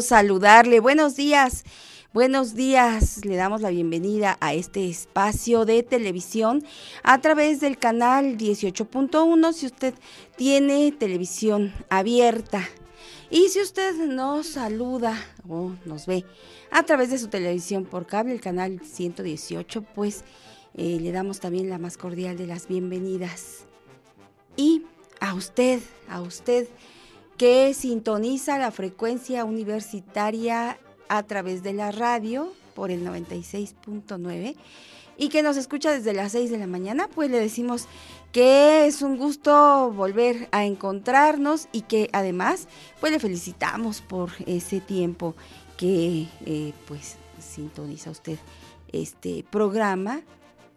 Saludarle. Buenos días. Buenos días, le damos la bienvenida a este espacio de televisión a través del canal 18.1 si usted tiene televisión abierta. Y si usted nos saluda o nos ve a través de su televisión por cable, el canal 118, pues eh, le damos también la más cordial de las bienvenidas. Y a usted, a usted que sintoniza la frecuencia universitaria a través de la radio por el 96.9 y que nos escucha desde las 6 de la mañana, pues le decimos que es un gusto volver a encontrarnos y que además pues le felicitamos por ese tiempo que eh, pues sintoniza usted este programa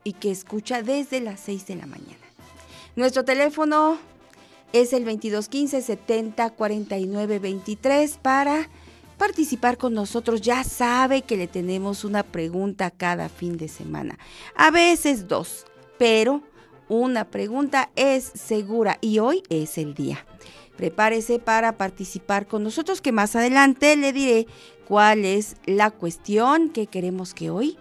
y que escucha desde las 6 de la mañana. Nuestro teléfono es el 2215 70 49 23 para participar con nosotros. Ya sabe que le tenemos una pregunta cada fin de semana. A veces dos, pero una pregunta es segura y hoy es el día. Prepárese para participar con nosotros que más adelante le diré cuál es la cuestión que queremos que hoy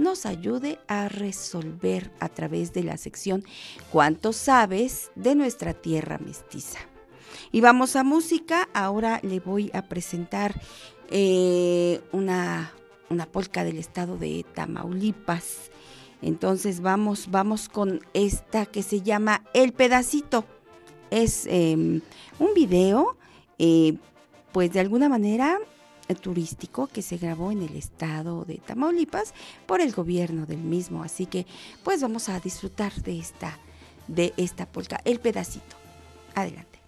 nos ayude a resolver a través de la sección ¿Cuánto sabes de nuestra tierra mestiza? Y vamos a música. Ahora le voy a presentar eh, una, una polca del estado de Tamaulipas. Entonces vamos, vamos con esta que se llama El Pedacito. Es em, un video, eh, pues de alguna manera turístico que se grabó en el estado de Tamaulipas por el gobierno del mismo. Así que pues vamos a disfrutar de esta, de esta polka, el pedacito. Adelante.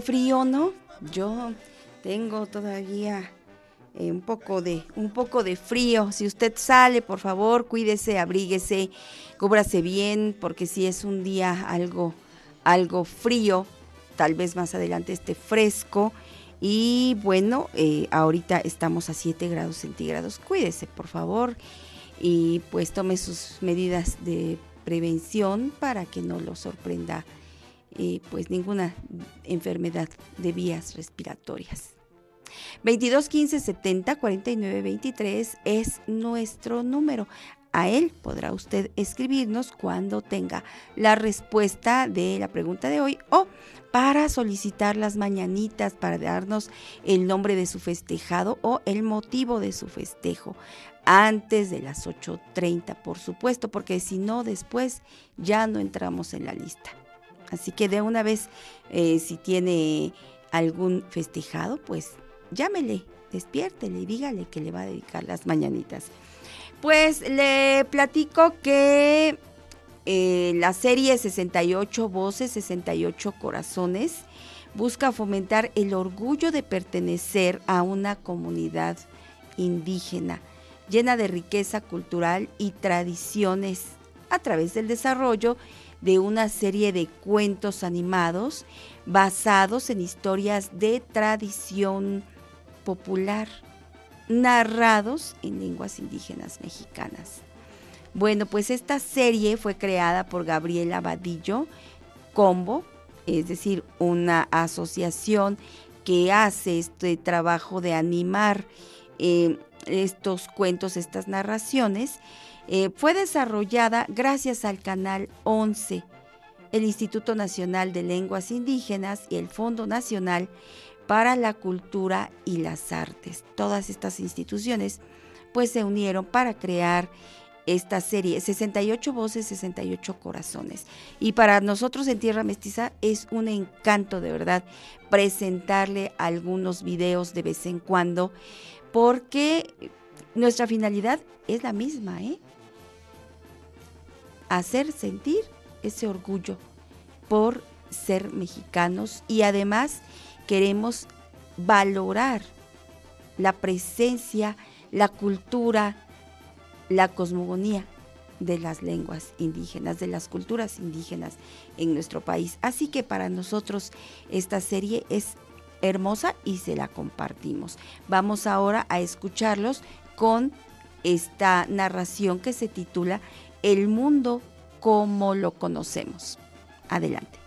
Frío, ¿no? Yo tengo todavía eh, un poco de un poco de frío. Si usted sale, por favor, cuídese, abríguese, cúbrase bien, porque si es un día algo algo frío, tal vez más adelante esté fresco. Y bueno, eh, ahorita estamos a 7 grados centígrados. Cuídese, por favor, y pues tome sus medidas de prevención para que no lo sorprenda pues ninguna enfermedad de vías respiratorias. 22 15 70 49 23 es nuestro número. A él podrá usted escribirnos cuando tenga la respuesta de la pregunta de hoy o para solicitar las mañanitas, para darnos el nombre de su festejado o el motivo de su festejo antes de las 8.30, por supuesto, porque si no, después ya no entramos en la lista. Así que de una vez, eh, si tiene algún festejado, pues llámele, despiértele y dígale que le va a dedicar las mañanitas. Pues le platico que eh, la serie 68 Voces, 68 Corazones busca fomentar el orgullo de pertenecer a una comunidad indígena llena de riqueza cultural y tradiciones a través del desarrollo de una serie de cuentos animados basados en historias de tradición popular, narrados en lenguas indígenas mexicanas. Bueno, pues esta serie fue creada por Gabriela Vadillo Combo, es decir, una asociación que hace este trabajo de animar eh, estos cuentos, estas narraciones, eh, fue desarrollada gracias al Canal 11, el Instituto Nacional de Lenguas Indígenas y el Fondo Nacional para la Cultura y las Artes. Todas estas instituciones pues se unieron para crear esta serie, 68 voces, 68 corazones. Y para nosotros en Tierra Mestiza es un encanto de verdad presentarle algunos videos de vez en cuando, porque nuestra finalidad es la misma, ¿eh? Hacer sentir ese orgullo por ser mexicanos y además queremos valorar la presencia, la cultura, la cosmogonía de las lenguas indígenas, de las culturas indígenas en nuestro país. Así que para nosotros esta serie es hermosa y se la compartimos. Vamos ahora a escucharlos con esta narración que se titula el mundo como lo conocemos. Adelante.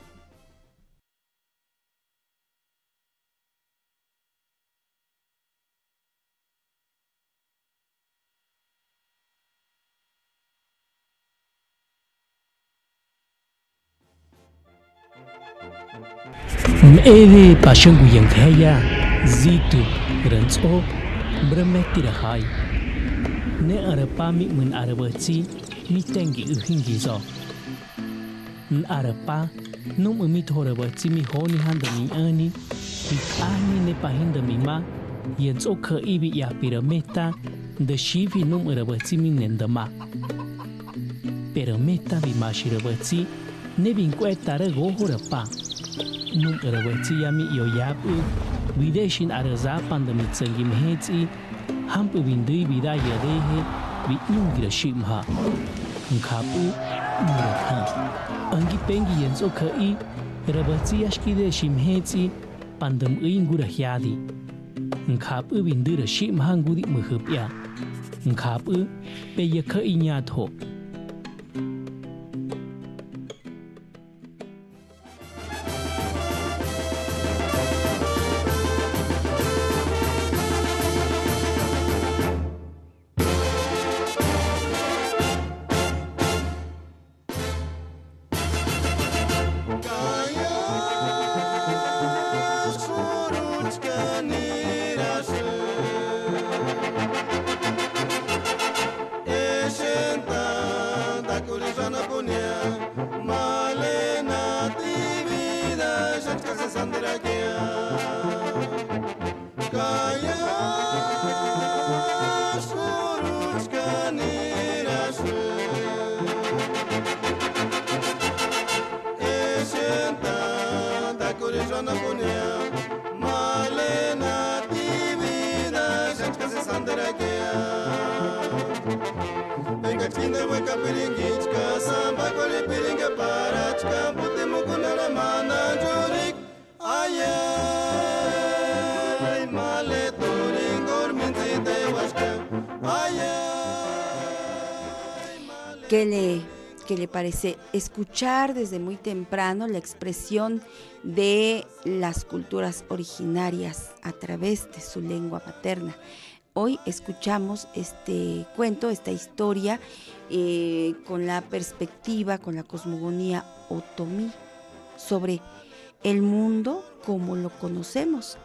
Ede pashangu yang kaya zitu rantso bremetti rahai ne arapami mun arabachi mitengi uhingizo. N arapa, num umit horabati mi honi handa mi ani, bit ani ne pahinda mi ma, yenz o ka ibi ya pirameta, da shivi num urabati mi nenda ma. Pirameta vi ma shirabati, ne vin cueta rego horapa. Num urabati ya mi yo yabu, videshin arazapan da mi tsangim hetzi, hampu vindui vida yadehe, vi ingra shimha. Nkapu, Mraka, Angipengi Yenzo Kai, Rabatsi Ashkide Shimhetsi, Pandam Ingura Hyadi, Nkapu Bindura Shim Hangudi Muhupya, Nkapu, Peyaka Inyato, parece escuchar desde muy temprano la expresión de las culturas originarias a través de su lengua materna? Hoy escuchamos este cuento, esta historia, eh, con la perspectiva, con la cosmogonía otomí sobre el mundo como lo conocemos.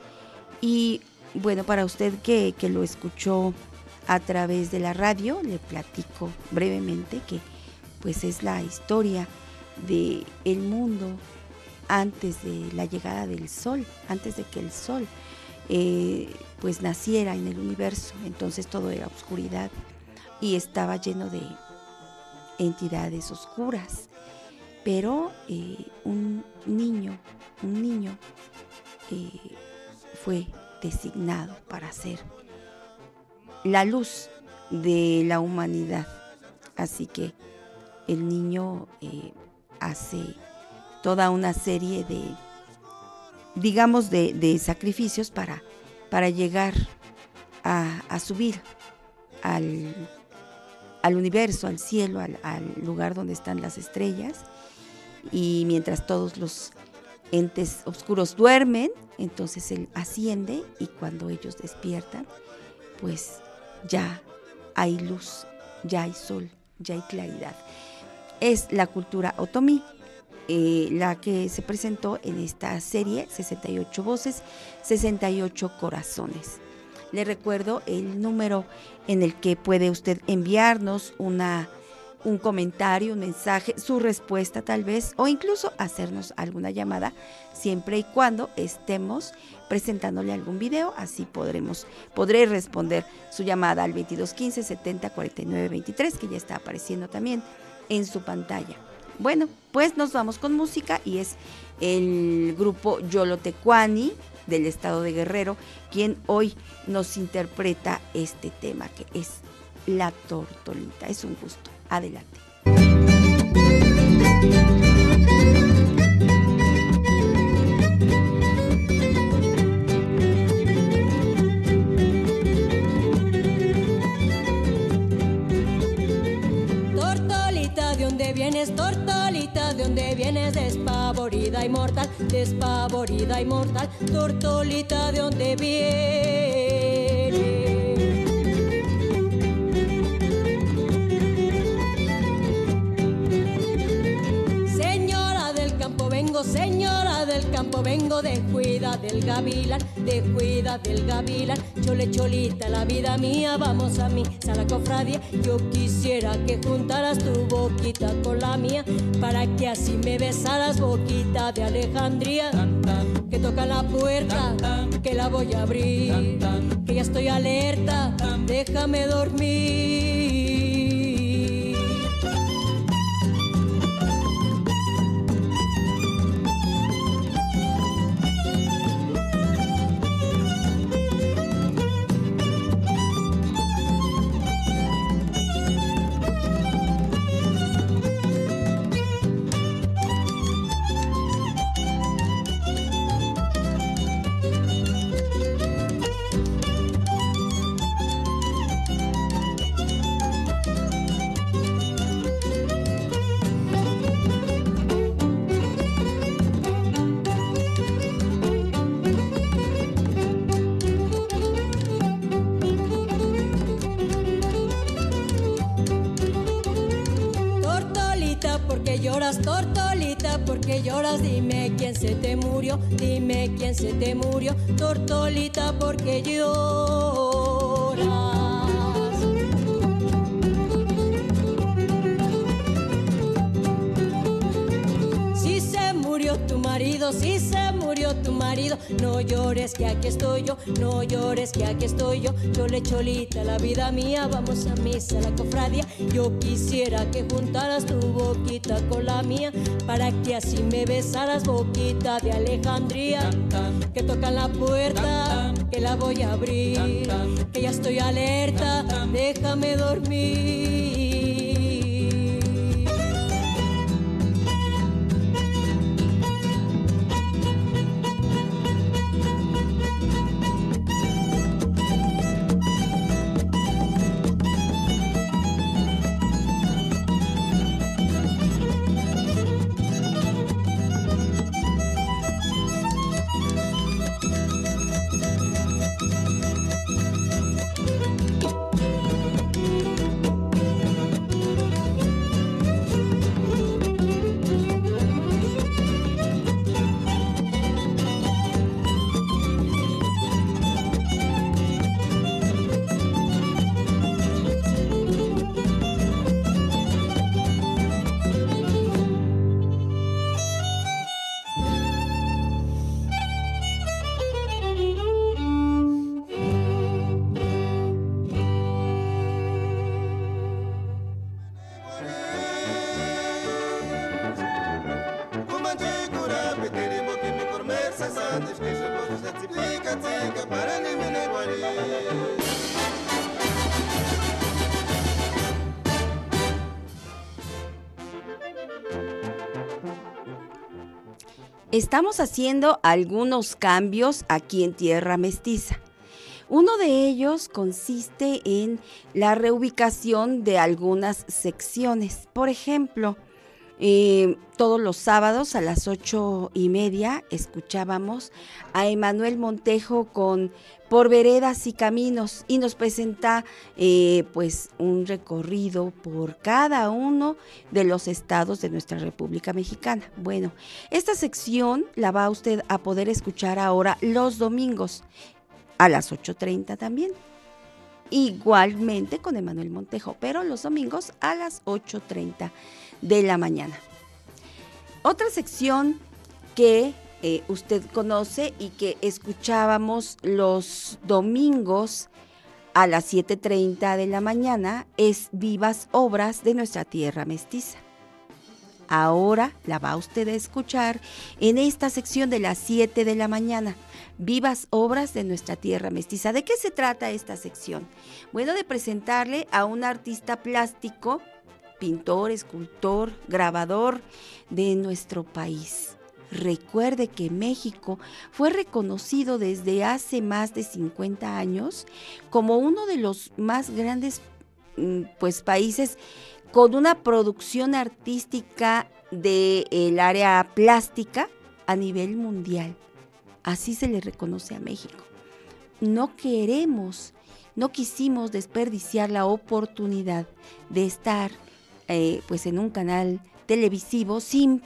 Y bueno, para usted que, que lo escuchó a través de la radio, le platico brevemente que pues es la historia de el mundo antes de la llegada del sol, antes de que el sol eh, pues naciera en el universo. Entonces todo era oscuridad y estaba lleno de entidades oscuras. Pero eh, un niño, un niño eh, fue designado para ser la luz de la humanidad. Así que el niño eh, hace toda una serie de, digamos, de, sacrificios para, para llegar a, subir al, universo, al cielo, al, al, lugar donde están las estrellas. Y mientras todos los entes oscuros duermen, entonces él asciende y cuando ellos despiertan, pues ya hay luz, ya hay sol, ya hay claridad es la cultura otomí, eh, la que se presentó en esta serie, 68 voces, 68 corazones. Le recuerdo el número en el que puede usted enviarnos una, un comentario, un mensaje, su respuesta tal vez, o incluso hacernos alguna llamada, siempre y cuando estemos presentándole algún video, así podremos, podré responder su llamada al 2215 70 49 23, que ya está apareciendo también en su pantalla. Bueno, pues nos vamos con música y es el grupo Yolotecuani del estado de Guerrero quien hoy nos interpreta este tema que es La Tortolita. Es un gusto. Adelante. Tortolita? ¿De dónde vienes? Despavorida y mortal, despavorida y mortal, tortolita, ¿de dónde vienes? Señora del campo, vengo de cuida del gavilán, de cuida del gavilán. Chole cholita, la vida mía, vamos a mí, a la cofradía. Yo quisiera que juntaras tu boquita con la mía, para que así me besaras, boquita de Alejandría. Que toca la puerta, que la voy a abrir, que ya estoy alerta, déjame dormir. Lloras, dime quién se te murió, dime quién se te murió, tortolita, porque lloras. Si se murió murió tu marido, si se murió tu marido, no llores que aquí estoy yo, no llores que aquí estoy yo, yo le cholita la vida mía, vamos a misa, la cofradía, yo quisiera que juntaras tu boquita con la mía, para que así me besaras boquita de Alejandría, que toca la puerta, que la voy a abrir, que ya estoy alerta, déjame dormir. Estamos haciendo algunos cambios aquí en Tierra Mestiza. Uno de ellos consiste en la reubicación de algunas secciones. Por ejemplo, todos los sábados a las ocho y media escuchábamos a Emanuel Montejo con Por Veredas y Caminos y nos presenta eh, pues un recorrido por cada uno de los estados de nuestra República Mexicana. Bueno, esta sección la va usted a poder escuchar ahora los domingos a las 8.30 también. Igualmente con Emanuel Montejo, pero los domingos a las 8.30 de la mañana. Otra sección que eh, usted conoce y que escuchábamos los domingos a las 7.30 de la mañana es Vivas Obras de nuestra Tierra Mestiza. Ahora la va usted a escuchar en esta sección de las 7 de la mañana. Vivas obras de nuestra tierra mestiza. ¿De qué se trata esta sección? Bueno, de presentarle a un artista plástico pintor, escultor, grabador de nuestro país. Recuerde que México fue reconocido desde hace más de 50 años como uno de los más grandes mm, pues, países con una producción artística del área plástica a nivel mundial. Así se le reconoce a México. No queremos, no quisimos desperdiciar la oportunidad de estar eh, pues en un canal televisivo sin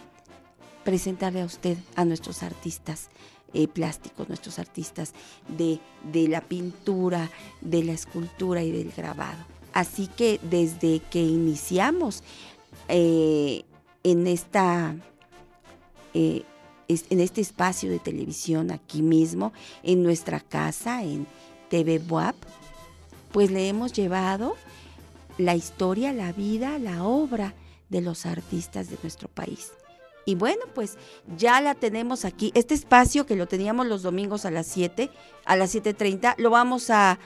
presentarle a usted a nuestros artistas eh, plásticos, nuestros artistas de, la pintura, de la escultura y del grabado. Así que desde que iniciamos eh, en, esta, en este espacio de televisión aquí mismo, en nuestra casa, en TV pues le hemos llevado la historia, la vida, la obra de los artistas de nuestro país. Y bueno, pues ya la tenemos aquí. Este espacio que lo teníamos los domingos a las 7, a las 7.30, lo vamos a,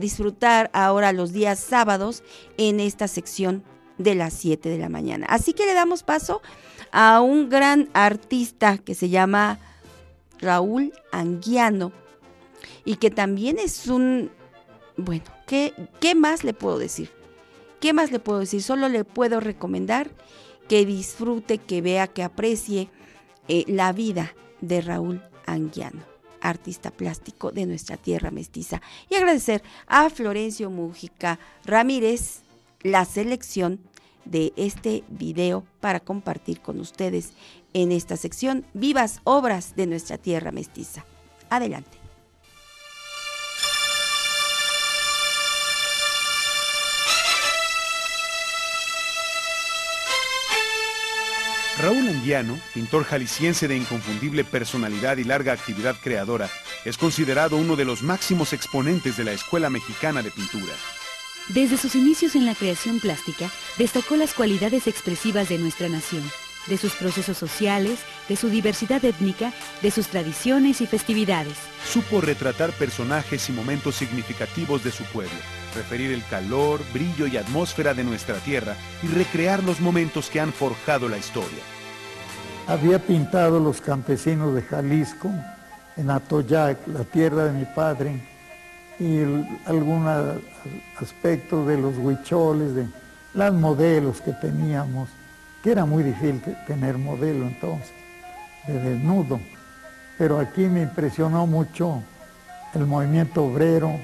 disfrutar ahora los días sábados en esta sección de las 7 de la mañana. Así que le damos paso a un gran artista que se llama Raúl Anguiano y que también es un, bueno, ¿qué, qué más le puedo decir? ¿Qué más le puedo decir? Solo le puedo recomendar que disfrute, que vea, que aprecie eh, la vida de Raúl Anguiano, artista plástico de nuestra tierra mestiza. Y agradecer a Florencio Mújica Ramírez la selección de este video para compartir con ustedes en esta sección Vivas Obras de nuestra tierra mestiza. Adelante. Anguiano, pintor jalisciense de inconfundible personalidad y larga actividad creadora, es considerado uno de los máximos exponentes de la Escuela Mexicana de Pintura. Desde sus inicios en la creación plástica, destacó las cualidades expresivas de nuestra nación, de sus procesos sociales, de su diversidad étnica, de sus tradiciones y festividades. Supo retratar personajes y momentos significativos de su pueblo, referir el calor, brillo y atmósfera de nuestra tierra y recrear los momentos que han forjado la historia. Había pintado los campesinos de Jalisco, en Atoyac, la tierra de mi padre, y algunos aspectos de los huicholes, de las modelos que teníamos, que era muy difícil tener modelo entonces, de desnudo. Pero aquí me impresionó mucho el movimiento obrero,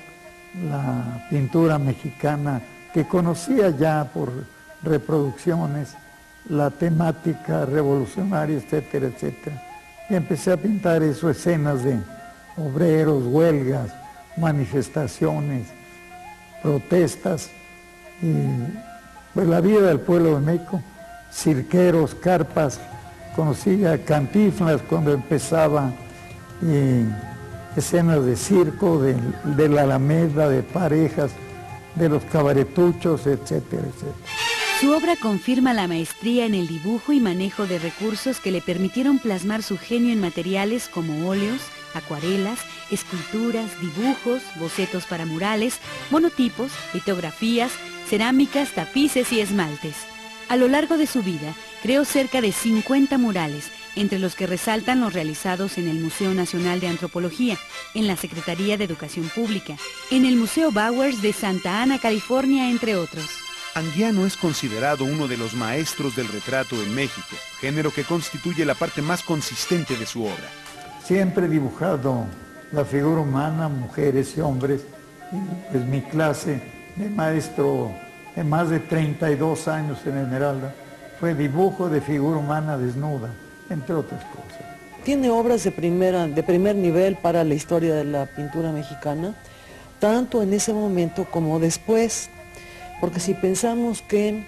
la pintura mexicana, que conocía ya por reproducciones, la temática revolucionaria, etcétera, etcétera. Y empecé a pintar eso, escenas de obreros, huelgas, manifestaciones, protestas, y pues la vida del pueblo de México, cirqueros, carpas, conocía Cantiflas cuando empezaba, y escenas de circo, de, de la alameda, de parejas, de los cabaretuchos, etcétera, etcétera. Su obra confirma la maestría en el dibujo y manejo de recursos que le permitieron plasmar su genio en materiales como óleos, acuarelas, esculturas, dibujos, bocetos para murales, monotipos, litografías, cerámicas, tapices y esmaltes. A lo largo de su vida, creó cerca de 50 murales, entre los que resaltan los realizados en el Museo Nacional de Antropología, en la Secretaría de Educación Pública, en el Museo Bowers de Santa Ana, California, entre otros. Anguiano es considerado uno de los maestros del retrato en México, género que constituye la parte más consistente de su obra. Siempre he dibujado la figura humana, mujeres y hombres, y pues mi clase de maestro de más de 32 años en Esmeralda fue dibujo de figura humana desnuda, entre otras cosas. Tiene obras de, primera, de primer nivel para la historia de la pintura mexicana, tanto en ese momento como después porque si pensamos que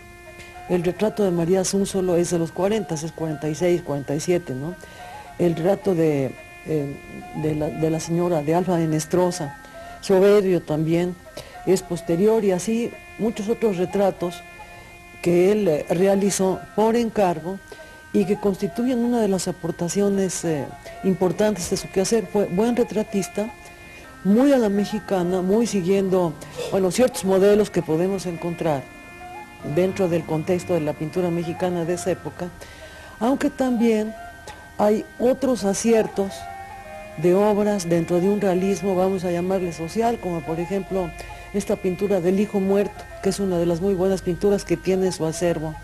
el retrato de María solo es de los 40, es 46, 47, ¿no? El retrato de, eh, de, la, señora de Alfa de Nestrosa, Soberbio también, es posterior y así muchos otros retratos que él eh, realizó por encargo y que constituyen una de las aportaciones eh, importantes de su quehacer. Fue buen retratista, muy a la mexicana, muy siguiendo, bueno, ciertos modelos que podemos encontrar dentro del contexto de la pintura mexicana de esa época, aunque también hay otros aciertos de obras dentro de un realismo, vamos a llamarle social, como por ejemplo esta pintura del hijo muerto, que es una de las muy buenas pinturas que tiene su acervo,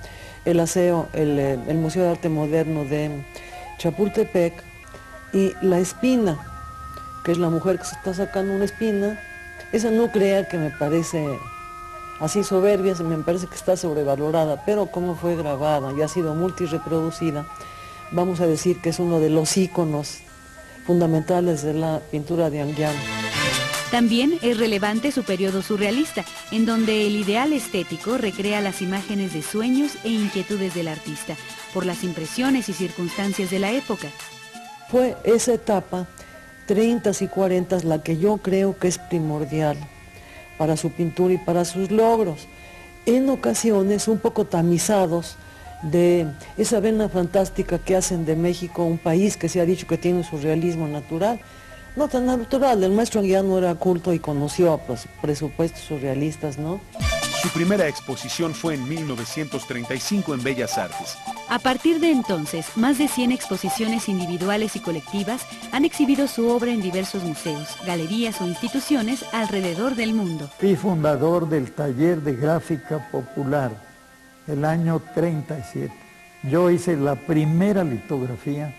el aseo, el, eh, el Museo de Arte Moderno de Chapultepec, y La Espina, que es la mujer que se está sacando una espina, esa no crea que me parece así soberbia, me parece que está sobrevalorada, pero como fue grabada y ha sido multireproducida, vamos a decir que es uno de los íconos fundamentales de la pintura de Anguiano. También es relevante su periodo surrealista, en donde el ideal estético recrea las imágenes de sueños e inquietudes del artista, por las impresiones y circunstancias de la época. Fue esa etapa 30 y 40 la que yo creo que es primordial para su pintura y para sus logros. En ocasiones un poco tamizados de esa vena fantástica que hacen de México un país que se ha dicho que tiene su realismo natural. No tan natural, el maestro no era culto y conoció a presupuestos surrealistas, ¿no? Su primera exposición fue en 1935 en Bellas Artes. A partir de entonces, más de 100 exposiciones individuales y colectivas han exhibido su obra en diversos museos, galerías o instituciones alrededor del mundo. Fui fundador del taller de gráfica popular el año 37. Yo hice la primera litografía,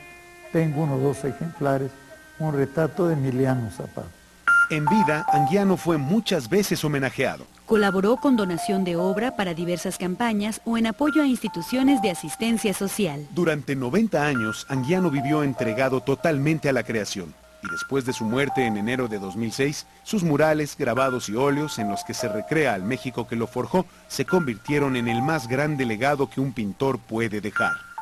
tengo unos dos ejemplares, un retrato de Emiliano Zapata. En vida, Anguiano fue muchas veces homenajeado. Colaboró con donación de obra para diversas campañas o en apoyo a instituciones de asistencia social. Durante 90 años, Anguiano vivió entregado totalmente a la creación. Y después de su muerte en enero de 2006, sus murales, grabados y óleos en los que se recrea al México que lo forjó, se convirtieron en el más grande legado que un pintor puede dejar.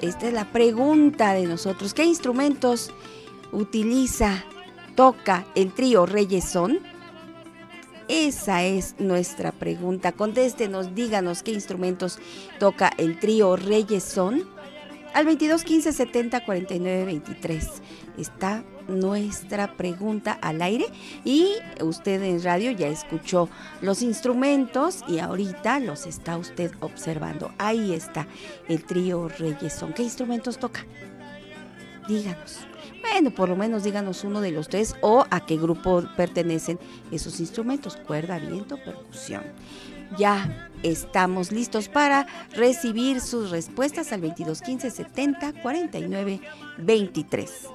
Esta es la pregunta de nosotros. ¿Qué instrumentos utiliza, toca el trío Reyes Son? Esa es nuestra pregunta. Contéstenos, díganos qué instrumentos toca el trío Reyes Son. Al 22 15 70 49 23 está nuestra pregunta al aire y usted en radio ya escuchó los instrumentos y ahorita los está usted observando. Ahí está el trío Reyesón. ¿Qué instrumentos toca? Díganos. Bueno, por lo menos díganos uno de los tres o a qué grupo pertenecen esos instrumentos, cuerda, viento, percusión. Ya estamos listos para recibir sus respuestas al 2215 70 49 23.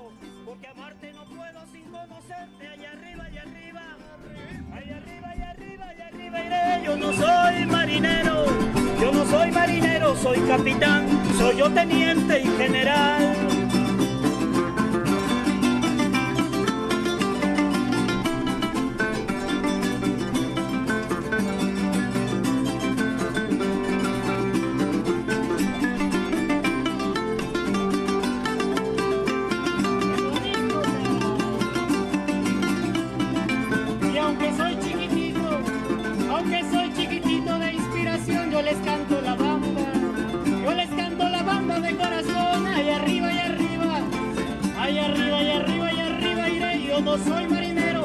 Yo no soy marinero, yo no soy marinero, soy capitán, soy yo teniente y general. Les canto la bamba. Yo les canto la bamba de corazón, ahí arriba y arriba, ahí arriba y arriba y arriba iré. Yo no soy marinero,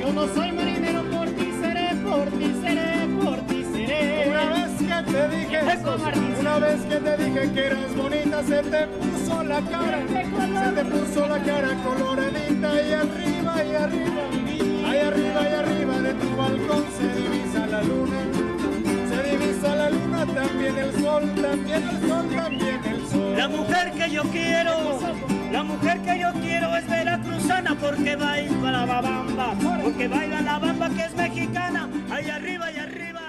yo no soy marinero, por ti seré, por ti seré, por ti seré. Una vez que te dije Eso, una vez que te dije que eras bonita, se te puso la cara, se te puso la cara coloradita. Y arriba y arriba, ahí arriba y arriba de tu balcón se divisa la luna, la luna, también el sol, también el sol, también el sol. La mujer que yo quiero, la mujer que yo quiero es veracruzana porque baila la bamba, porque baila la bamba que es mexicana, ahí arriba y arriba.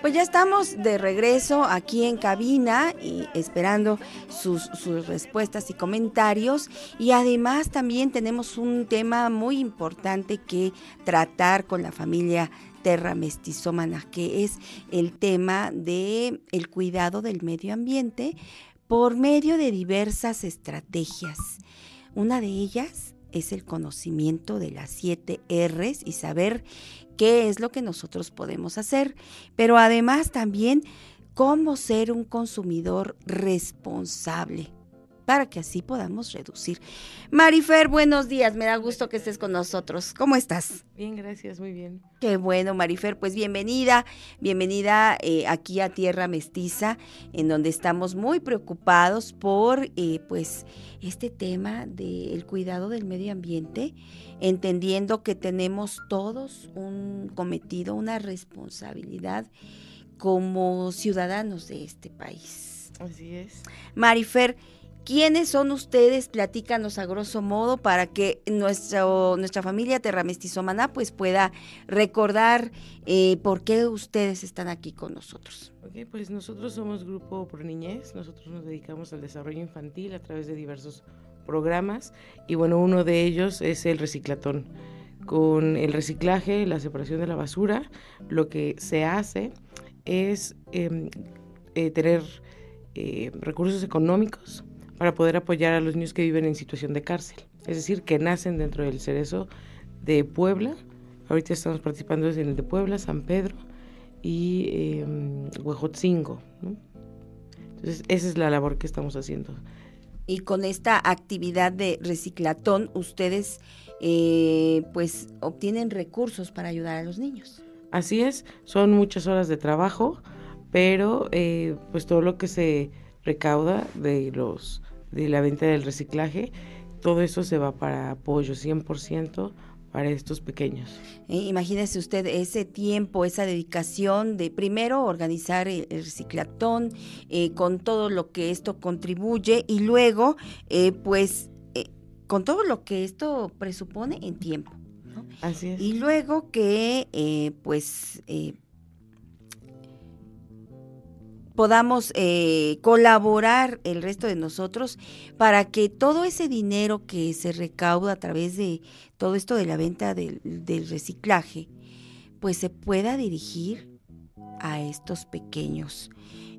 Pues ya estamos de regreso aquí en cabina y esperando sus, sus respuestas y comentarios. Y además también tenemos un tema muy importante que tratar con la familia Terra Mestizómana, que es el tema de el cuidado del medio ambiente por medio de diversas estrategias. Una de ellas es el conocimiento de las siete R's y saber qué es lo que nosotros podemos hacer, pero además también cómo ser un consumidor responsable para que así podamos reducir. Marifer, buenos días, me da gusto que estés con nosotros. ¿Cómo estás? Bien, gracias, muy bien. Qué bueno, Marifer, pues bienvenida, bienvenida eh, aquí a Tierra Mestiza, en donde estamos muy preocupados por eh, pues este tema del cuidado del medio ambiente, entendiendo que tenemos todos un cometido, una responsabilidad como ciudadanos de este país. Así es. Marifer, ¿Quiénes son ustedes? Platícanos a grosso modo para que nuestro, nuestra familia Terramestizomana pues pueda recordar eh, por qué ustedes están aquí con nosotros. Ok, pues nosotros somos Grupo Pro Niñez, nosotros nos dedicamos al desarrollo infantil a través de diversos programas y bueno, uno de ellos es el reciclatón. Con el reciclaje, la separación de la basura, lo que se hace es eh, eh, tener eh, recursos económicos para poder apoyar a los niños que viven en situación de cárcel, es decir, que nacen dentro del cerezo de Puebla. Ahorita estamos participando en el de Puebla, San Pedro y eh, Huejotzingo. ¿no? Entonces, esa es la labor que estamos haciendo. Y con esta actividad de reciclatón, ustedes eh, pues obtienen recursos para ayudar a los niños. Así es, son muchas horas de trabajo, pero eh, pues todo lo que se recauda de los de la venta del reciclaje, todo eso se va para apoyo 100% para estos pequeños. Eh, imagínese usted ese tiempo, esa dedicación de primero organizar el, reciclatón eh, con todo lo que esto contribuye y luego eh, pues eh, con todo lo que esto presupone en tiempo. ¿no? Así es. Y luego que pues podamos eh, colaborar el resto de nosotros para que todo ese dinero que se recauda a través de todo esto de la venta del, reciclaje, pues se pueda dirigir a estos pequeños.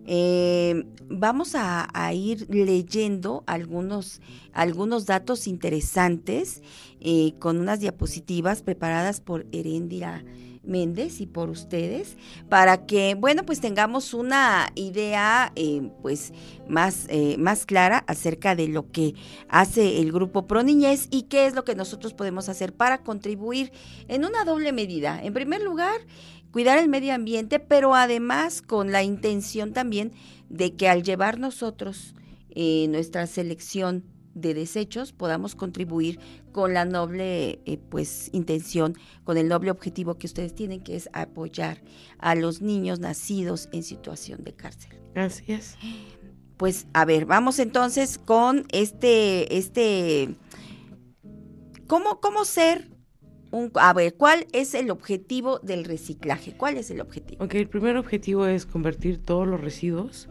Eh, vamos a, a ir leyendo algunos, algunos datos interesantes eh, con unas diapositivas preparadas por Herendira Méndez y por ustedes para que, bueno, pues tengamos una idea eh, pues más, eh, más clara acerca de lo que hace el grupo Pro Niñez y qué es lo que nosotros podemos hacer para contribuir en una doble medida. En primer lugar, cuidar el medio ambiente, pero además con la intención también de que al llevar nosotros eh, nuestra selección de desechos podamos contribuir con la noble eh, pues intención, con el noble objetivo que ustedes tienen, que es apoyar a los niños nacidos en situación de cárcel. Así es. Pues a ver, vamos entonces con este, este, ¿cómo, cómo ser un, a ver, ¿cuál es el objetivo del reciclaje? ¿Cuál es el objetivo? Ok, el primer objetivo es convertir todos los residuos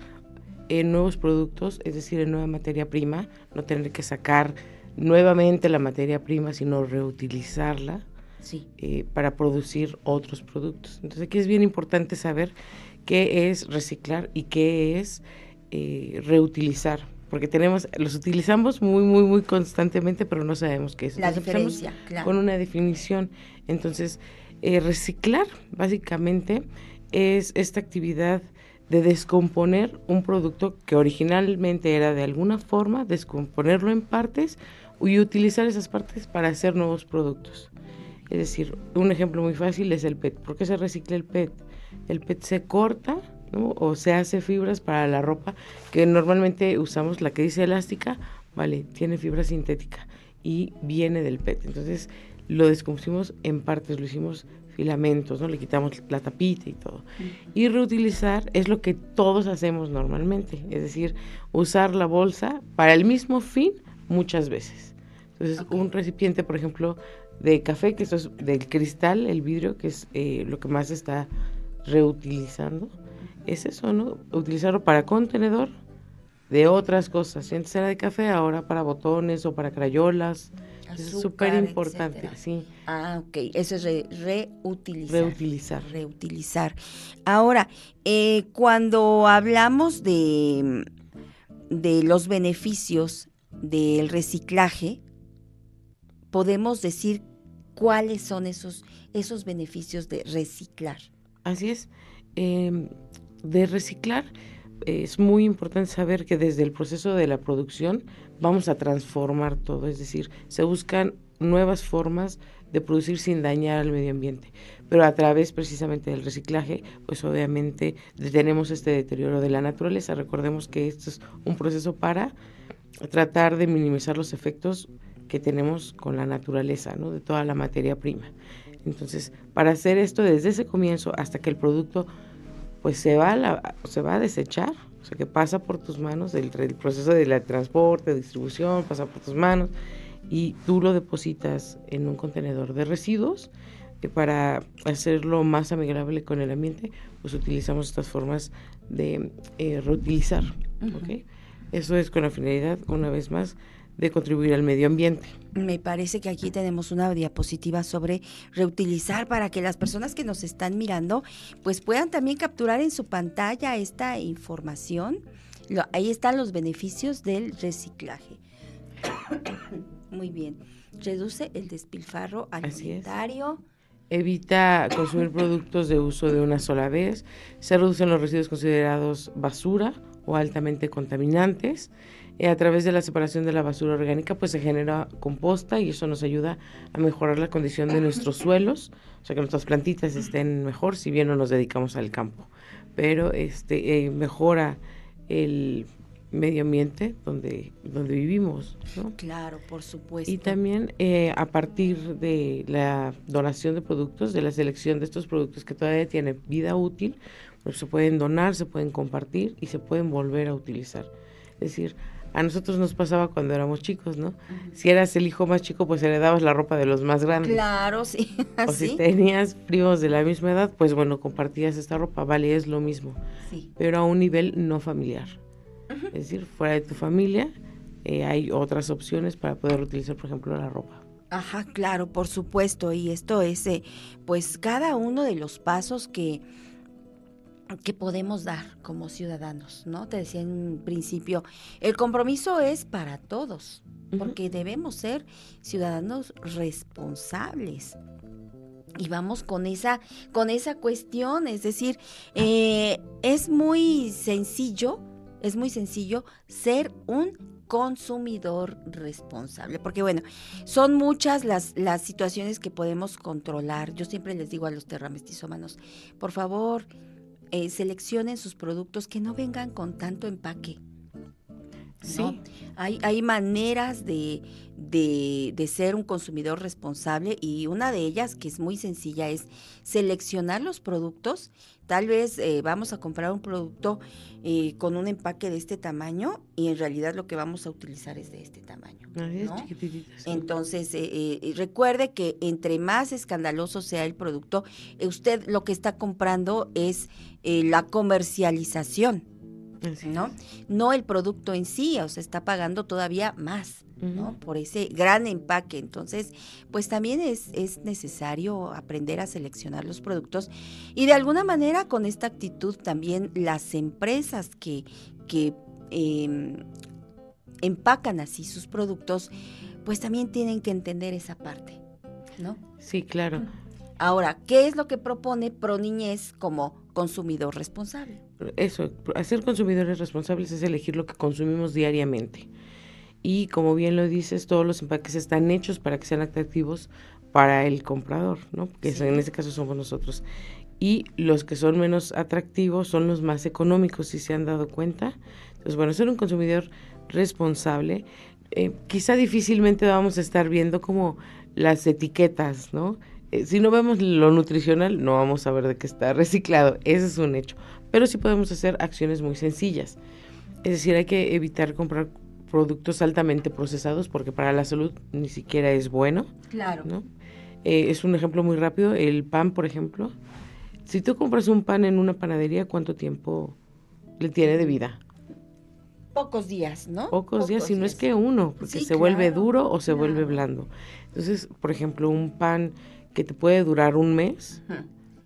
en nuevos productos, es decir, en nueva materia prima, no tener que sacar nuevamente la materia prima, sino reutilizarla Sí. eh, para producir otros productos. Entonces aquí es bien importante saber qué es reciclar y qué es eh, reutilizar, porque tenemos, los utilizamos muy, muy, muy constantemente, pero no sabemos qué es. La Entonces, diferencia, claro. Con una definición. Entonces, eh, reciclar básicamente es esta actividad de descomponer un producto que originalmente era de alguna forma, descomponerlo en partes y utilizar esas partes para hacer nuevos productos. Es decir, un ejemplo muy fácil es el PET. ¿Por qué se recicla el PET? El PET se corta o se hace fibras para la ropa, que normalmente usamos la que dice elástica, vale, tiene fibra sintética y viene del PET. Entonces lo descompusimos en partes, lo hicimos filamentos, ¿no? Le quitamos la tapita y todo. Y reutilizar es lo que todos hacemos normalmente, es decir, usar la bolsa para el mismo fin muchas veces. Entonces, un recipiente, por ejemplo, de café, que esto es del cristal, el vidrio, que es eh, lo que más se está reutilizando, es eso, ¿no? Utilizarlo para contenedor de otras cosas. Si antes era de café, ahora para botones o para crayolas. Es súper importante, sí. Ah, ok, eso es re- reutilizar. Reutilizar. Reutilizar. Ahora, eh, cuando hablamos de, de los beneficios del reciclaje, podemos decir cuáles son esos, esos beneficios de reciclar. Así es. Eh, de reciclar, es muy importante saber que desde el proceso de la producción vamos a transformar todo, es decir, se buscan nuevas formas de producir sin dañar al medio ambiente, pero a través precisamente del reciclaje, pues obviamente detenemos este deterioro de la naturaleza. Recordemos que esto es un proceso para tratar de minimizar los efectos que tenemos con la naturaleza, ¿no? de toda la materia prima. Entonces, para hacer esto desde ese comienzo hasta que el producto pues se va a, la- se va a desechar, sea que pasa por tus manos, el, el proceso de la transporte, distribución, pasa por tus manos y tú lo depositas en un contenedor de residuos que para hacerlo más amigable con el ambiente, pues utilizamos estas formas de eh, reutilizar. ¿ok? Eso es con la finalidad, una vez más, de contribuir al medio ambiente. Me parece que aquí tenemos una diapositiva sobre reutilizar para que las personas que nos están mirando pues puedan también capturar en su pantalla esta información. Lo- ahí están los beneficios del reciclaje. Muy bien. Reduce el despilfarro alimentario. Evita consumir productos de uso de una sola vez. Se reducen los residuos considerados basura o altamente contaminantes. Eh, a través de la separación de la basura orgánica, pues se genera composta y eso nos ayuda a mejorar la condición de nuestros suelos, o sea que nuestras plantitas estén mejor, si bien no nos dedicamos al campo. Pero este eh, mejora el medio ambiente donde, donde vivimos, ¿no? Claro, por supuesto. Y también eh, a partir de la donación de productos, de la selección de estos productos que todavía tienen vida útil, pues se pueden donar, se pueden compartir y se pueden volver a utilizar. Es decir, a nosotros nos pasaba cuando éramos chicos, ¿no? Si eras el hijo más chico, pues heredabas la ropa de los más grandes. Claro, sí. O si tenías primos de la misma edad, pues bueno, compartías esta ropa, vale, es lo mismo, Sí. pero a un nivel no familiar. Es decir, fuera de tu familia eh, hay otras opciones para poder utilizar, por ejemplo, la ropa. Ajá, claro, por supuesto. Y esto es, eh, pues, cada uno de los pasos que, que podemos dar como ciudadanos, ¿no? Te decía en un principio, el compromiso es para todos, porque debemos ser ciudadanos responsables. Y vamos con esa, con esa cuestión, es decir, eh, es muy sencillo, es muy sencillo ser un consumidor responsable. Porque bueno, son muchas las, las situaciones que podemos controlar. Yo siempre les digo a los terramestizómanos, por favor, eh, seleccionen sus productos que no vengan con tanto empaque. Sí. Hay, hay maneras de, de, ser un consumidor responsable y una de ellas, que es muy sencilla, es seleccionar los productos. Tal vez eh, vamos a comprar un producto eh, con un empaque de este tamaño y en realidad lo que vamos a utilizar es de este tamaño. Entonces, eh, recuerde que entre más escandaloso sea el producto, usted lo que está comprando es la comercialización ¿no? No el producto en sí, o sea, está pagando todavía más, ¿no? Por ese gran empaque. Entonces, pues también es, es necesario aprender a seleccionar los productos y de alguna manera con esta actitud también las empresas que, que em, empacan así sus productos, pues también tienen que entender esa parte, ¿no? Sí, claro. Ahora, ¿qué es lo que propone Pro Niñez como consumidor responsable? Eso, hacer consumidores responsables es elegir lo que consumimos diariamente. Y como bien lo dices, todos los empaques están hechos para que sean atractivos para el comprador, ¿no? Que en este caso somos nosotros. Y los que son menos atractivos son los más económicos, si se han dado cuenta. Entonces, bueno, ser un consumidor responsable, eh, quizá difícilmente vamos a estar viendo como las etiquetas, ¿no? Eh, si no vemos lo nutricional, no vamos a ver de qué está reciclado. Ese es un hecho. Pero sí podemos hacer acciones muy sencillas. Es decir, hay que evitar comprar productos altamente procesados porque para la salud ni siquiera es bueno. Claro. ¿no? Eh, es un ejemplo muy rápido. El pan, por ejemplo. Si tú compras un pan en una panadería, ¿cuánto tiempo le tiene de vida? Pocos días, ¿no? Pocos, días, si no es que uno, porque se vuelve duro o se vuelve blando. Entonces, por ejemplo, un pan que te puede durar un mes,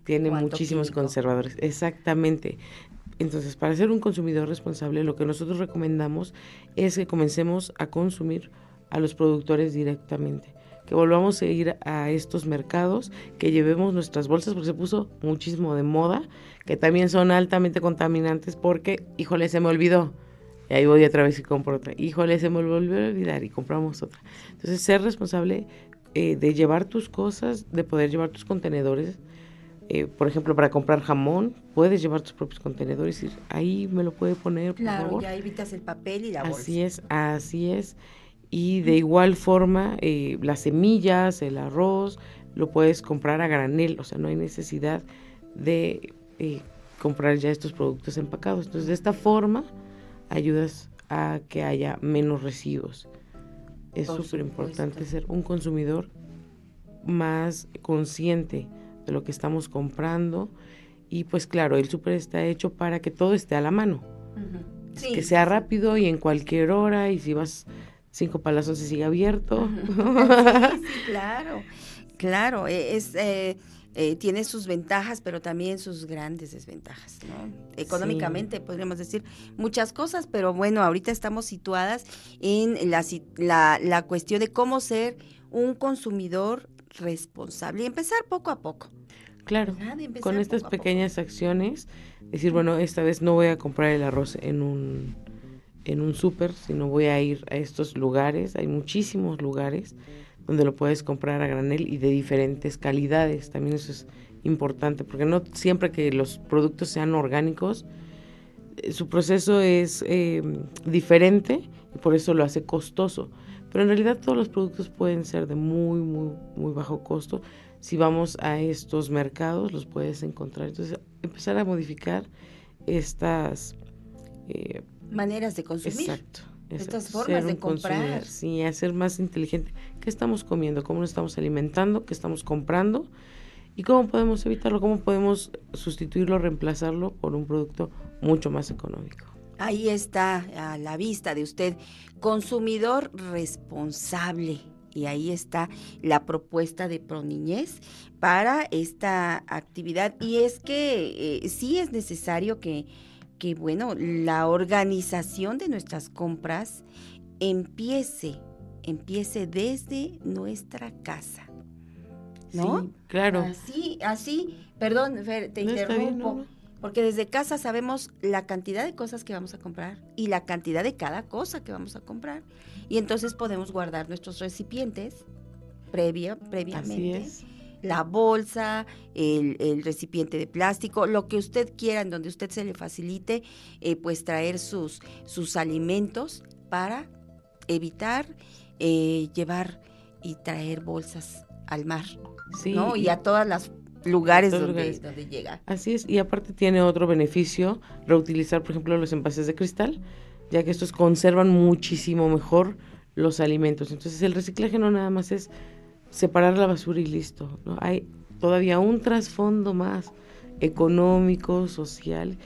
tiene muchísimos conservadores. Exactamente. Entonces, para ser un consumidor responsable, lo que nosotros recomendamos es que comencemos a consumir a los productores directamente, que volvamos a ir a estos mercados, que llevemos nuestras bolsas, porque se puso muchísimo de moda, que también son altamente contaminantes, porque, híjole, se me olvidó. Y ahí voy otra vez y compro otra. Híjole, se me volvió a olvidar y compramos otra. Entonces, ser responsable eh, de llevar tus cosas, de poder llevar tus contenedores. Eh, por ejemplo, para comprar jamón, puedes llevar tus propios contenedores y ahí me lo puede poner. Por claro, ya evitas el papel y la bolsa. Así es, así es. Y de igual forma, eh, las semillas, el arroz, lo puedes comprar a granel, o sea, no hay necesidad de comprar ya estos productos empacados. Entonces, de esta forma, ayudas a que haya menos residuos es súper importante ser un consumidor más consciente de lo que estamos comprando y pues claro, el súper está hecho para que todo esté a la mano. que sea rápido y en cualquier hora y si vas cinco palazos se sigue abierto. claro, claro, e, es... Eh, eh, tiene sus ventajas, pero también sus grandes desventajas. ¿no? Económicamente podríamos decir muchas cosas, pero bueno, ahorita estamos situadas en la, la, cuestión de cómo ser un consumidor responsable y empezar poco a poco. Claro, con estas pequeñas acciones, decir, bueno, esta vez no voy a comprar el arroz en un, en un súper, sino voy a ir a estos lugares, hay muchísimos lugares donde lo puedes comprar a granel y de diferentes calidades. También eso es importante, porque no siempre que los productos sean orgánicos, eh, su proceso es eh, diferente y por eso lo hace costoso. Pero en realidad todos los productos pueden ser de muy, muy, muy bajo costo. Si vamos a estos mercados, los puedes encontrar. Entonces, empezar a modificar estas... Eh, Maneras de consumir. Exacto. Estas formas de comprar. Sí, hacer más inteligente. ¿Qué estamos comiendo? ¿Cómo nos estamos alimentando? ¿Qué estamos comprando? ¿Y cómo podemos evitarlo? ¿Cómo podemos sustituirlo, reemplazarlo por un producto mucho más económico? Ahí está a la vista de usted, consumidor responsable. y ahí está la propuesta de Proniñez para esta actividad. Y es que eh, sí es necesario que, que, bueno, la organización de nuestras compras empiece, empiece desde nuestra casa. ¿No? Sí, claro. Así, así, perdón, Fer, te interrumpo. Porque desde casa sabemos la cantidad de cosas que vamos a comprar y la cantidad de cada cosa que vamos a comprar. Y entonces podemos guardar nuestros recipientes previa, previamente. La bolsa, el, recipiente de plástico, lo que usted quiera, en donde usted se le facilite, eh, pues traer sus, sus alimentos para evitar eh, llevar y traer bolsas al mar, ¿no? Y a todas las lugares, donde, llega. Así es, y aparte tiene otro beneficio, reutilizar, por ejemplo, los envases de cristal, ya que estos conservan muchísimo mejor los alimentos. Entonces el reciclaje no nada más es separar la basura y listo, ¿no? Hay todavía un trasfondo más económico, social,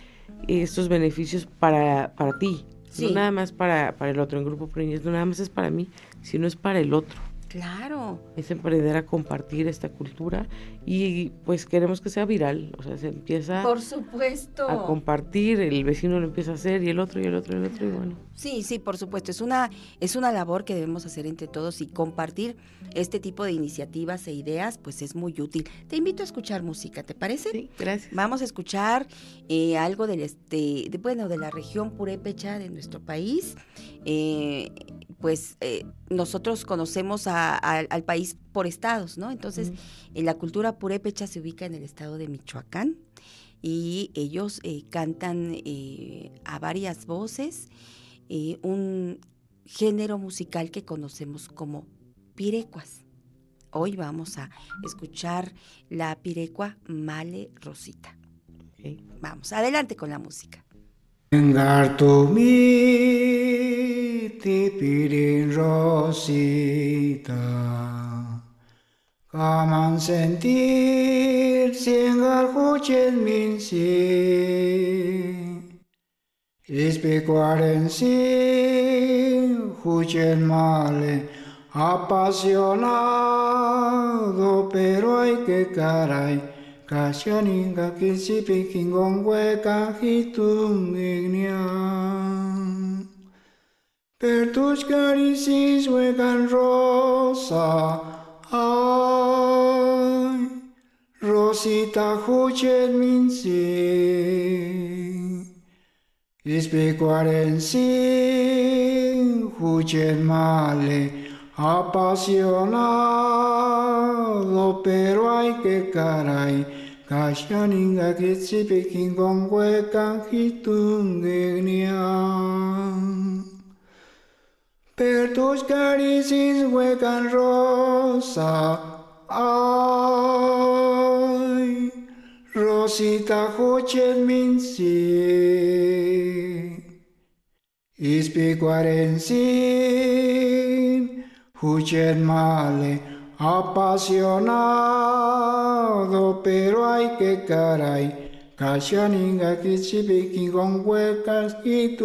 estos beneficios para, para ti, no nada más para, para el otro, en Grupo Preñez, no nada más es para mí, sino es para el otro. Claro. Es emprender a compartir esta cultura y pues queremos que sea viral, o sea, se empieza Por supuesto. a compartir, el vecino lo empieza a hacer y el otro y el otro y el otro y bueno. Sí, sí, por supuesto, es una es una labor que debemos hacer entre todos y compartir este tipo de iniciativas e ideas, pues es muy útil. Te invito a escuchar música, ¿te parece? Sí, gracias. Vamos a escuchar eh, algo del este, de, bueno, de la región purépecha de nuestro país. Eh, pues eh, nosotros conocemos al país por estados, ¿no? Entonces, en la cultura purépecha se ubica en el estado de Michoacán y ellos eh, cantan eh, a varias voces un género musical que conocemos como pirecuas. Hoy vamos a escuchar la pirecua Male Rosita. Vamos, adelante con la música. Ti pirin rosita. Come sentir singar huchen min si. Ispicuaren si huchen male. Apasionado, pero hay que caray. Kasyaninga kisipi kingongwe kahitung ignian. Per tus caricias juegan rosa, ay, rosita huchet minsi. Ispecuaren sin, huchet male, apasionado, pero hay que caray, kasyaninga kitsipi kingongwe kanhitung ignian. per tus caricias huecan rosa. Ay, Rosita huchet minsi. Ispicuarensin, huchet male, apasionado, pero hay que caray. Kasyaninga kichipi con huecas y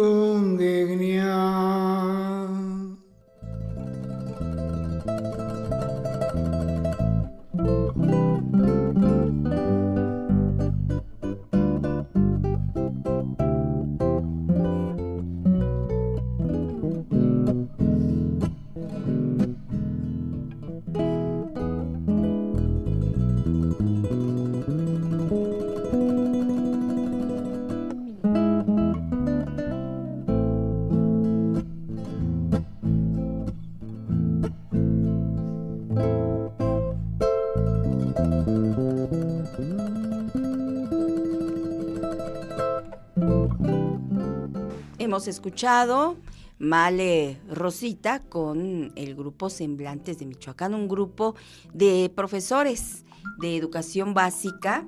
hemos escuchado Male Rosita con el grupo Semblantes de Michoacán, un grupo de profesores de educación básica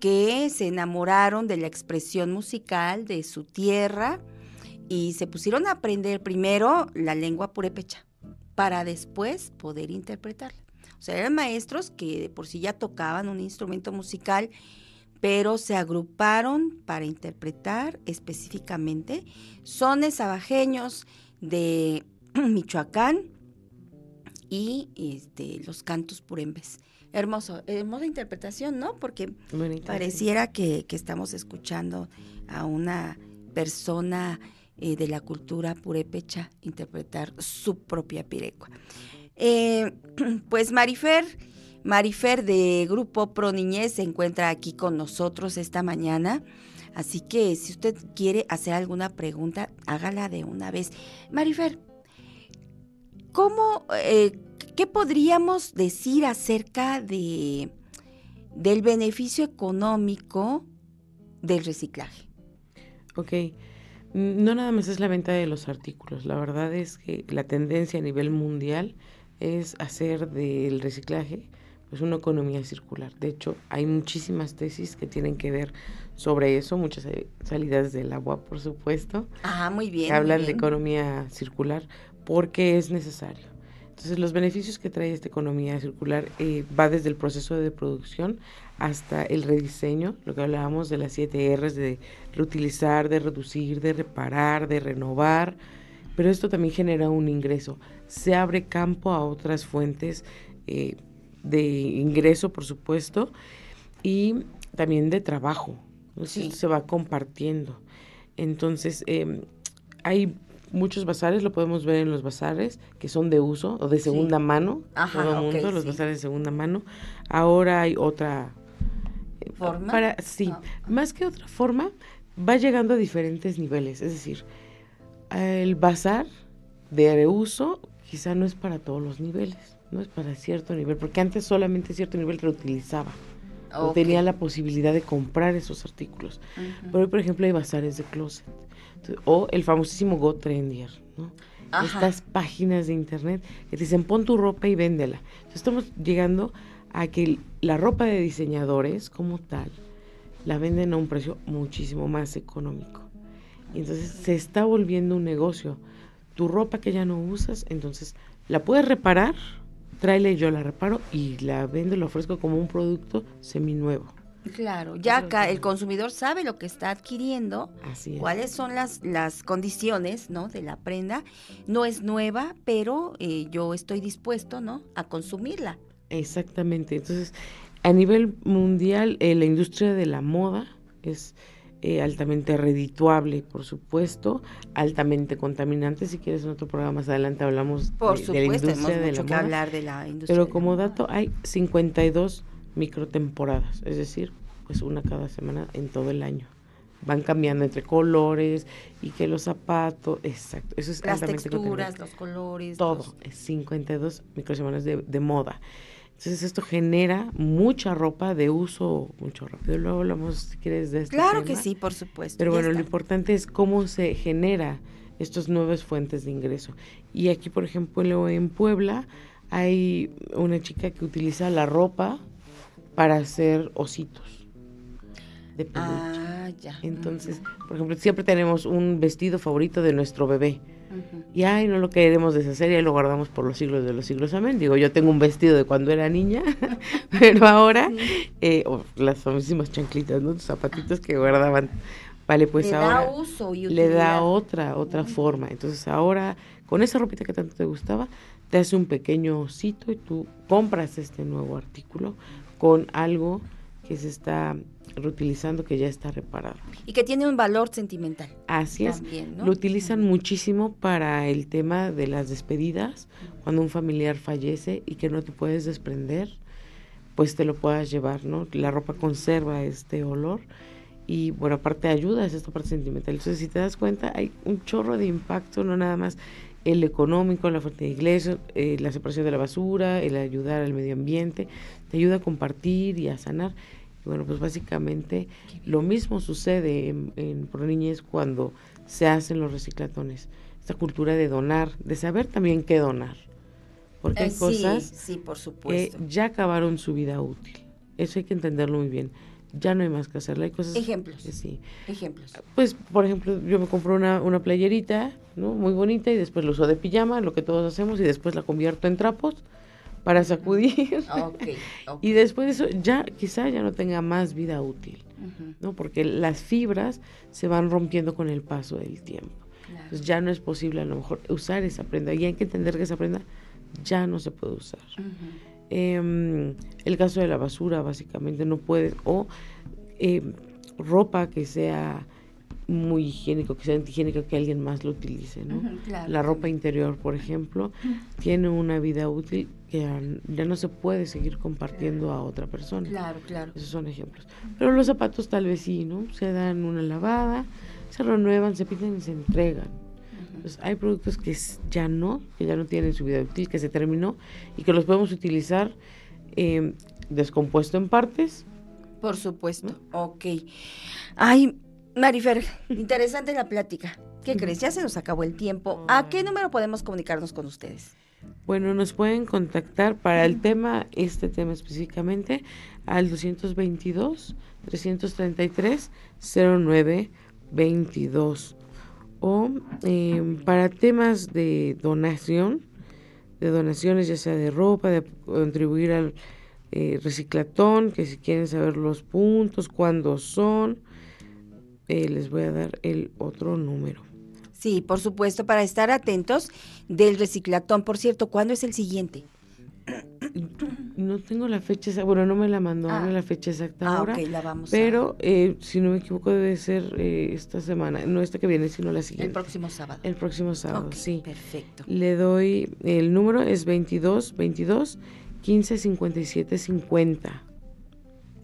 que se enamoraron de la expresión musical de su tierra y se pusieron a aprender primero la lengua purépecha para después poder interpretarla. O sea, eran maestros que de por sí ya tocaban un instrumento musical pero se agruparon para interpretar específicamente sones abajeños de Michoacán y este, los cantos purembes. Hermoso, hermosa interpretación, ¿no? Porque Bonita, pareciera que, que estamos escuchando a una persona eh, de la cultura purépecha interpretar su propia pirecua. Eh, pues Marifer, Marifer de Grupo Pro Niñez se encuentra aquí con nosotros esta mañana. Así que si usted quiere hacer alguna pregunta, hágala de una vez. Marifer, ¿cómo, eh, qué podríamos decir acerca de, del beneficio económico del reciclaje? Ok. No nada más es la venta de los artículos. La verdad es que la tendencia a nivel mundial es hacer del reciclaje pues una economía circular. De hecho, hay muchísimas tesis que tienen que ver sobre eso, muchas salidas del agua, por supuesto. Ah, muy bien. Que hablan de bien. economía circular porque es necesario. Entonces, los beneficios que trae esta economía circular eh, va desde el proceso de producción hasta el rediseño, lo que hablábamos de las siete R's, de reutilizar, de reducir, de reparar, de renovar, pero esto también genera un ingreso. Se abre campo a otras fuentes eh, de ingreso, por supuesto, y también de trabajo. Sí. Se va compartiendo. Entonces, eh, hay muchos bazares, lo podemos ver en los bazares, que son de uso o de segunda mano. Ajá, todo el mundo, los sí. bazares de segunda mano. Ahora hay otra eh, ¿Forma? Para, sí, Ah. más que otra forma, va llegando a diferentes niveles. Es decir, el bazar de reuso quizá no es para todos los niveles, no es para cierto nivel, porque antes solamente cierto nivel reutilizaba. O Ok. tenía la posibilidad de comprar esos artículos. Ujú. Pero hoy, por ejemplo, hay bazares de closet. Entonces, o el famosísimo Go Trendier, ¿no? Ajá. Estas páginas de internet que te dicen pon tu ropa y véndela. Entonces, estamos llegando a que la ropa de diseñadores como tal la venden a un precio muchísimo más económico. Y entonces se está volviendo un negocio. Tu ropa que ya no usas, entonces la puedes reparar, tráele yo la reparo y la vendo, la ofrezco como un producto seminuevo. Claro, ya acá el consumidor sabe lo que está adquiriendo, Así es. cuáles son las, las condiciones ¿no? de la prenda. No es nueva, pero eh, yo estoy dispuesto ¿no? a consumirla. Exactamente. Entonces, a nivel mundial, eh, la industria de la moda es eh, altamente redituable, por supuesto, altamente contaminante. Si quieres, en otro programa más adelante hablamos Por de, de la industria de mucho la que moda. hablar de la industria. Pero como dato, hay 52 microtemporadas, es decir, pues una cada semana en todo el año. Van cambiando entre colores y que los zapatos, exacto, eso es Las altamente texturas, los colores. Todo, los- es 52 microsemanas de, de moda. Entonces esto genera mucha ropa de uso, mucho rápido. Luego hablamos, si quieres, de este Claro que sí, por supuesto. Pero bueno, lo importante es cómo se genera estas nuevas fuentes de ingreso. Y aquí, por ejemplo, en Puebla hay una chica que utiliza la ropa para hacer ositos de peluche. Ah, ya. Entonces, por ejemplo, siempre tenemos un vestido favorito de nuestro bebé. Y ay, no lo queremos deshacer y ahí lo guardamos por los siglos de los siglos. Amén. Digo, yo tengo un vestido de cuando era niña, pero ahora, eh, las famosísimas chanclitas, ¿no? Los zapatitos que guardaban. Vale, pues Le ahora da uso y le da otra, otra forma. Entonces ahora, con esa ropita que tanto te gustaba, te hace un pequeño osito y tú compras este nuevo artículo con algo que se está reutilizando, que ya está reparado. Y que tiene un valor sentimental. Así es. También, ¿no? Lo utilizan muchísimo para el tema de las despedidas, cuando un familiar fallece y que no te puedes desprender, pues te lo puedas llevar, ¿no? La ropa conserva este olor y bueno, aparte ayuda, es esta parte sentimental. Entonces, si te das cuenta, hay un chorro de impacto, no nada más el económico, la fuente de iglesia, eh, la separación de la basura, el ayudar al medio ambiente, te ayuda a compartir y a sanar. Y bueno, pues básicamente lo mismo sucede en, en Pro Niñez cuando se hacen los reciclatones. Esta cultura de donar, de saber también qué donar. Porque Eh, hay sí, cosas sí, por que supuesto. ya acabaron su vida útil. Eso hay que entenderlo muy bien. Ya no hay más que hacerlo. Hay cosas Ejemplos. que sí. Ejemplos. Pues, por ejemplo, yo me compro una, una playerita, ¿no? Muy bonita y después la uso de pijama, lo que todos hacemos, y después la convierto en trapos para sacudir. Y después de eso ya quizá ya no tenga más vida útil, ¿no? Porque las fibras se van rompiendo con el paso del tiempo. claro. Entonces ya no es posible a lo mejor usar esa prenda. Y hay que entender que esa prenda ya no se puede usar. Em, el caso de la basura, básicamente, no puede, o em, ropa que sea muy higiénico, que sea antihigiénico, que alguien más lo utilice, ¿no? La ropa interior, por ejemplo, tiene una vida útil que ya, no se puede seguir compartiendo a otra persona. Claro, claro. Esos son ejemplos. Pero los zapatos tal vez sí, ¿no? Se dan una lavada, se renuevan, se pintan y se entregan. Entonces, hay productos que ya no, que ya no tienen su vida útil, que se terminó y que los podemos utilizar eh, descompuesto en partes. Por supuesto, ok. Ay, Marifer, interesante la plática. ¿Qué crees? Ya se nos acabó el tiempo. ¿A qué número podemos comunicarnos con ustedes? Bueno, nos pueden contactar para el tema, este tema específicamente, al 222 333 0922 o em, para temas de donación, de donaciones ya sea de ropa, de contribuir al eh, reciclatón, que si quieren saber los puntos, cuándo son, eh, les voy a dar el otro número. Sí, por supuesto, para estar atentos del reciclatón. Por cierto, ¿cuándo es el siguiente? No tengo la fecha, bueno, no me la mandó ah. la fecha exacta ah, ahora. la vamos pero, eh, si no me equivoco, debe ser eh, esta semana, no esta que viene, sino la siguiente. El próximo sábado. El próximo sábado, sí. Perfecto. Le doy, el número es 22 22 15 57 50.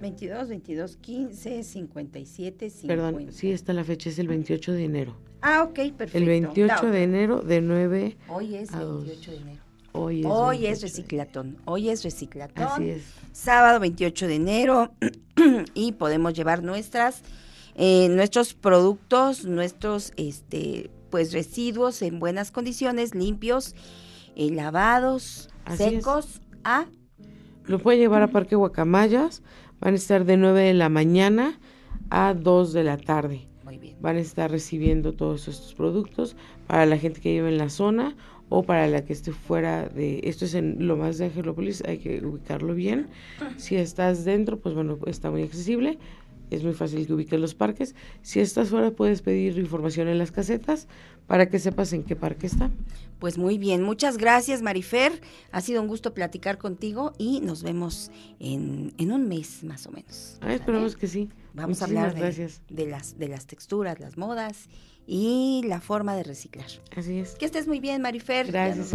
22, 22, 15, 57, 50. Perdón, sí, está la fecha, es el 28 de enero. Ah, ok, perfecto. El 28 de enero de 9 Hoy es 28 de enero. Hoy es, Hoy es reciclatón. Hoy es reciclatón. Así es. Sábado 28 de enero y podemos llevar nuestras eh, nuestros productos, nuestros este pues residuos en buenas condiciones, limpios, eh, lavados, secos a lo puede llevar a Parque Guacamayas Van a estar de 9 de la mañana a 2 de la tarde. Muy bien. Van a estar recibiendo todos estos productos para la gente que vive en la zona o para la que esté fuera de... Esto es en lo más de Angelópolis, hay que ubicarlo bien. Si estás dentro, pues bueno, está muy accesible. Es muy fácil que ubiques los parques. Si estás fuera, puedes pedir información en las casetas para que sepas en qué parque está. Pues muy bien, muchas gracias Marifer, ha sido un gusto platicar contigo y nos vemos en, un mes más o menos. Ah, esperamos que sí. Vamos a hablar de, de, las, de las texturas, las modas y la forma de reciclar. Así es. Que estés muy bien Marifer. Gracias.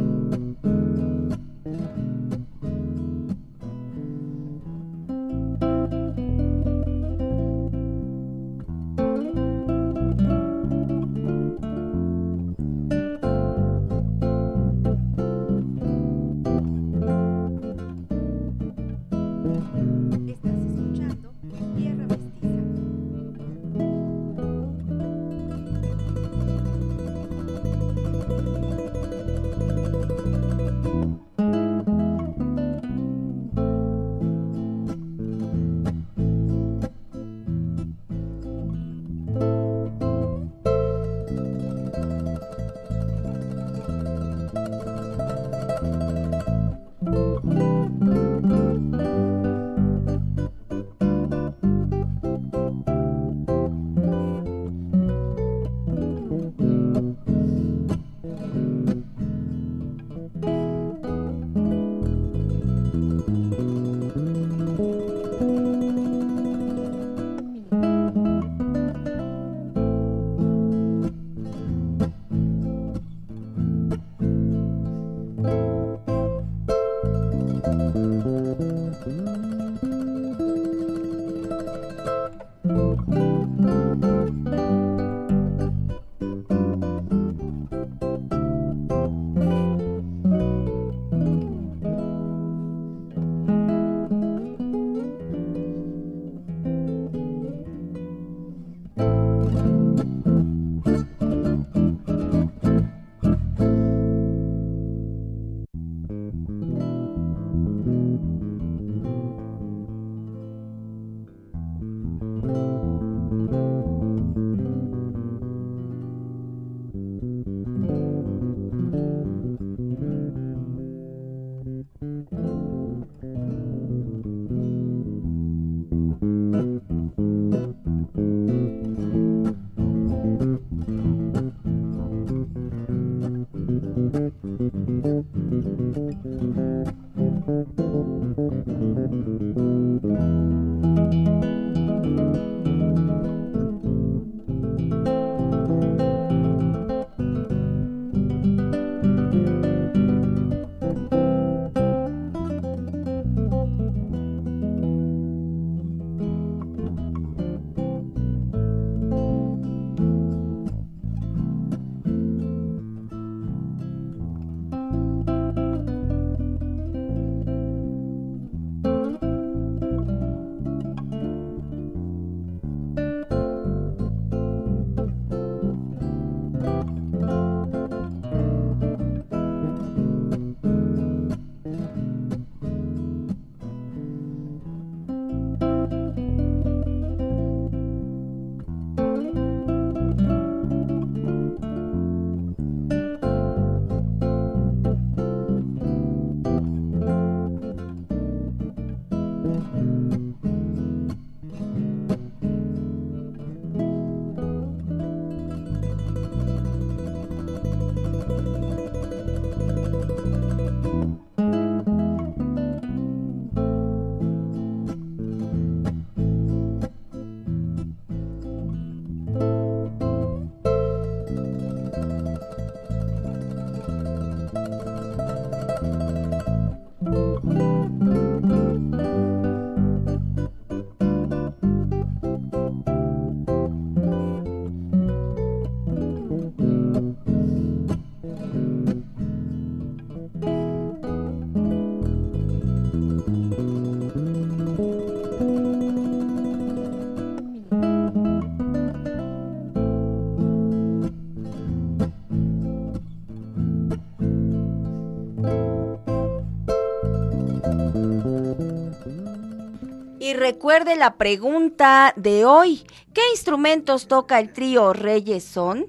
Recuerde la pregunta de hoy. ¿Qué instrumentos toca el trío Reyes Son?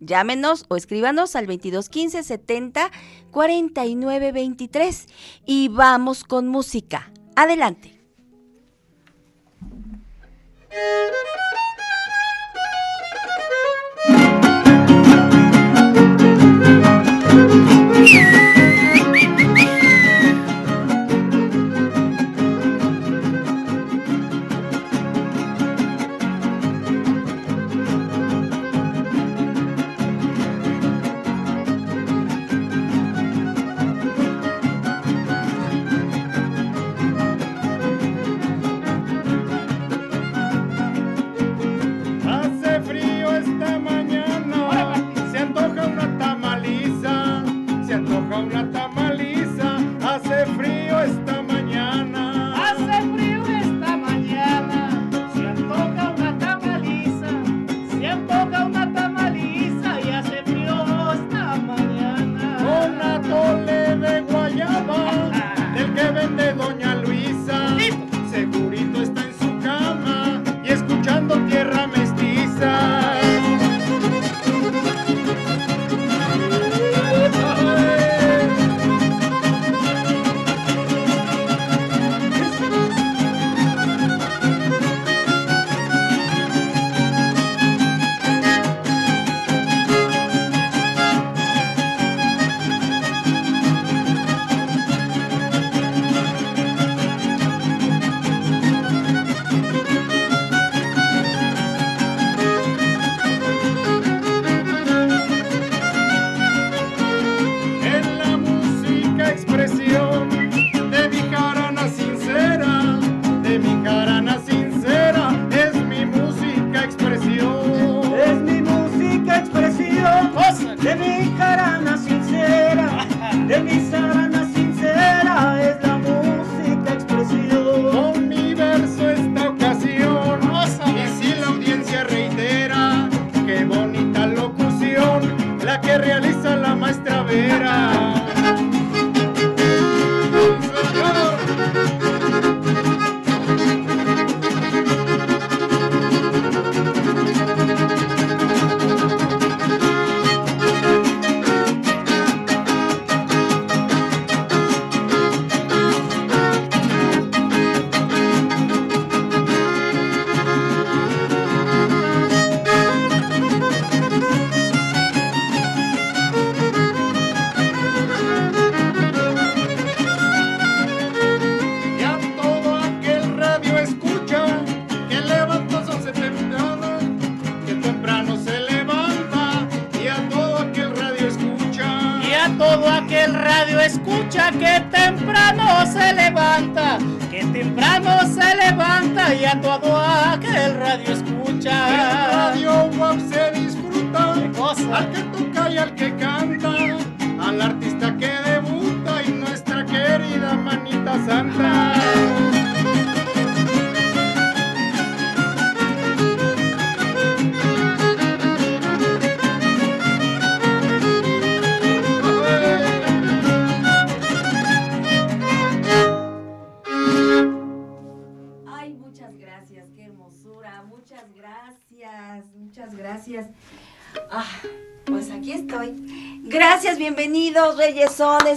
Llámenos o escríbanos al 2215 70 49 23 y vamos con música. Adelante.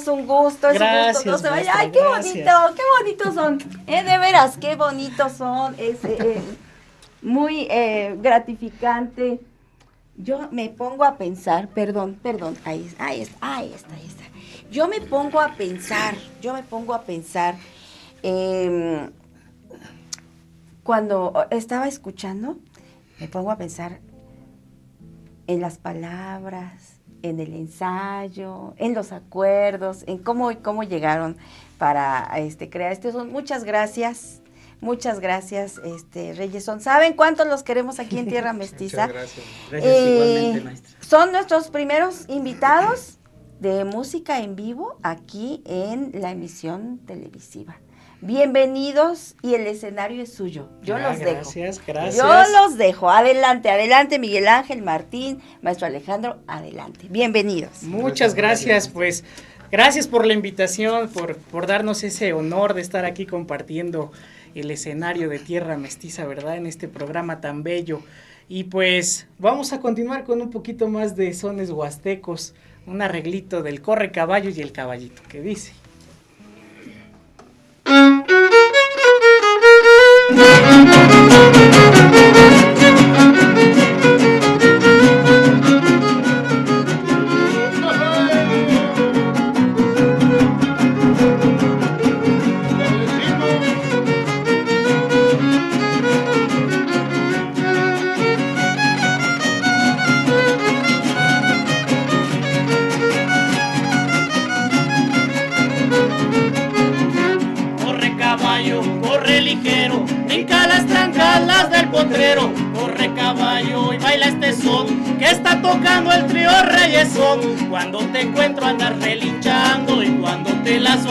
Es un gusto, es un Gracias, gusto. No se vaya. Ay, qué gracias. bonito, qué bonitos son. Eh, de veras, qué bonitos son. Es eh, eh, muy eh, gratificante. Yo me pongo a pensar, perdón, perdón, ahí, ahí está, ahí está, ahí está. Yo me pongo a pensar, yo me pongo a pensar. em, cuando estaba escuchando, me pongo a pensar en las palabras, en el ensayo, en los acuerdos, en cómo, cómo llegaron para este, crear este son. Muchas gracias. Muchas gracias, este, Reyes Son. ¿Saben cuántos los queremos aquí en Tierra Mestiza? gracias. Gracias, igualmente, maestra. Son nuestros primeros invitados de música en vivo aquí en la emisión televisiva. Bienvenidos y el escenario es suyo. Yo Ah, los dejo. gracias, gracias. Yo los dejo. Adelante, adelante, Miguel Ángel, Martín, maestro Alejandro, adelante. Bienvenidos. Muchas gracias, pues gracias por la invitación, por, por darnos ese honor de estar aquí compartiendo el escenario de Tierra Mestiza, ¿verdad? En este programa tan bello. Y pues vamos a continuar con un poquito más de sones huastecos, un arreglito del corre caballo y el caballito, que dice.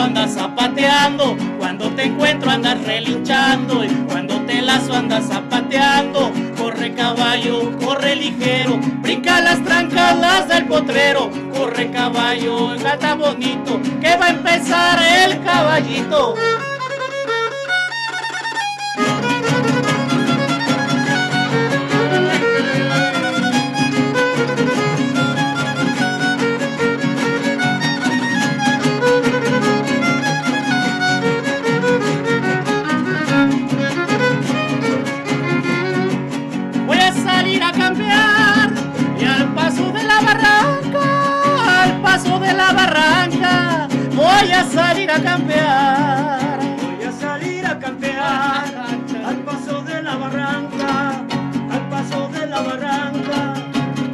Andas zapateando. Cuando te encuentro andas relinchando y cuando te lazo andas zapateando. Corre caballo, corre ligero, brinca las trancalas del potrero. Corre caballo, gata bonito, que va a empezar el caballito. A salir a campear. Voy a salir a campear al paso de la barranca, al paso de la barranca.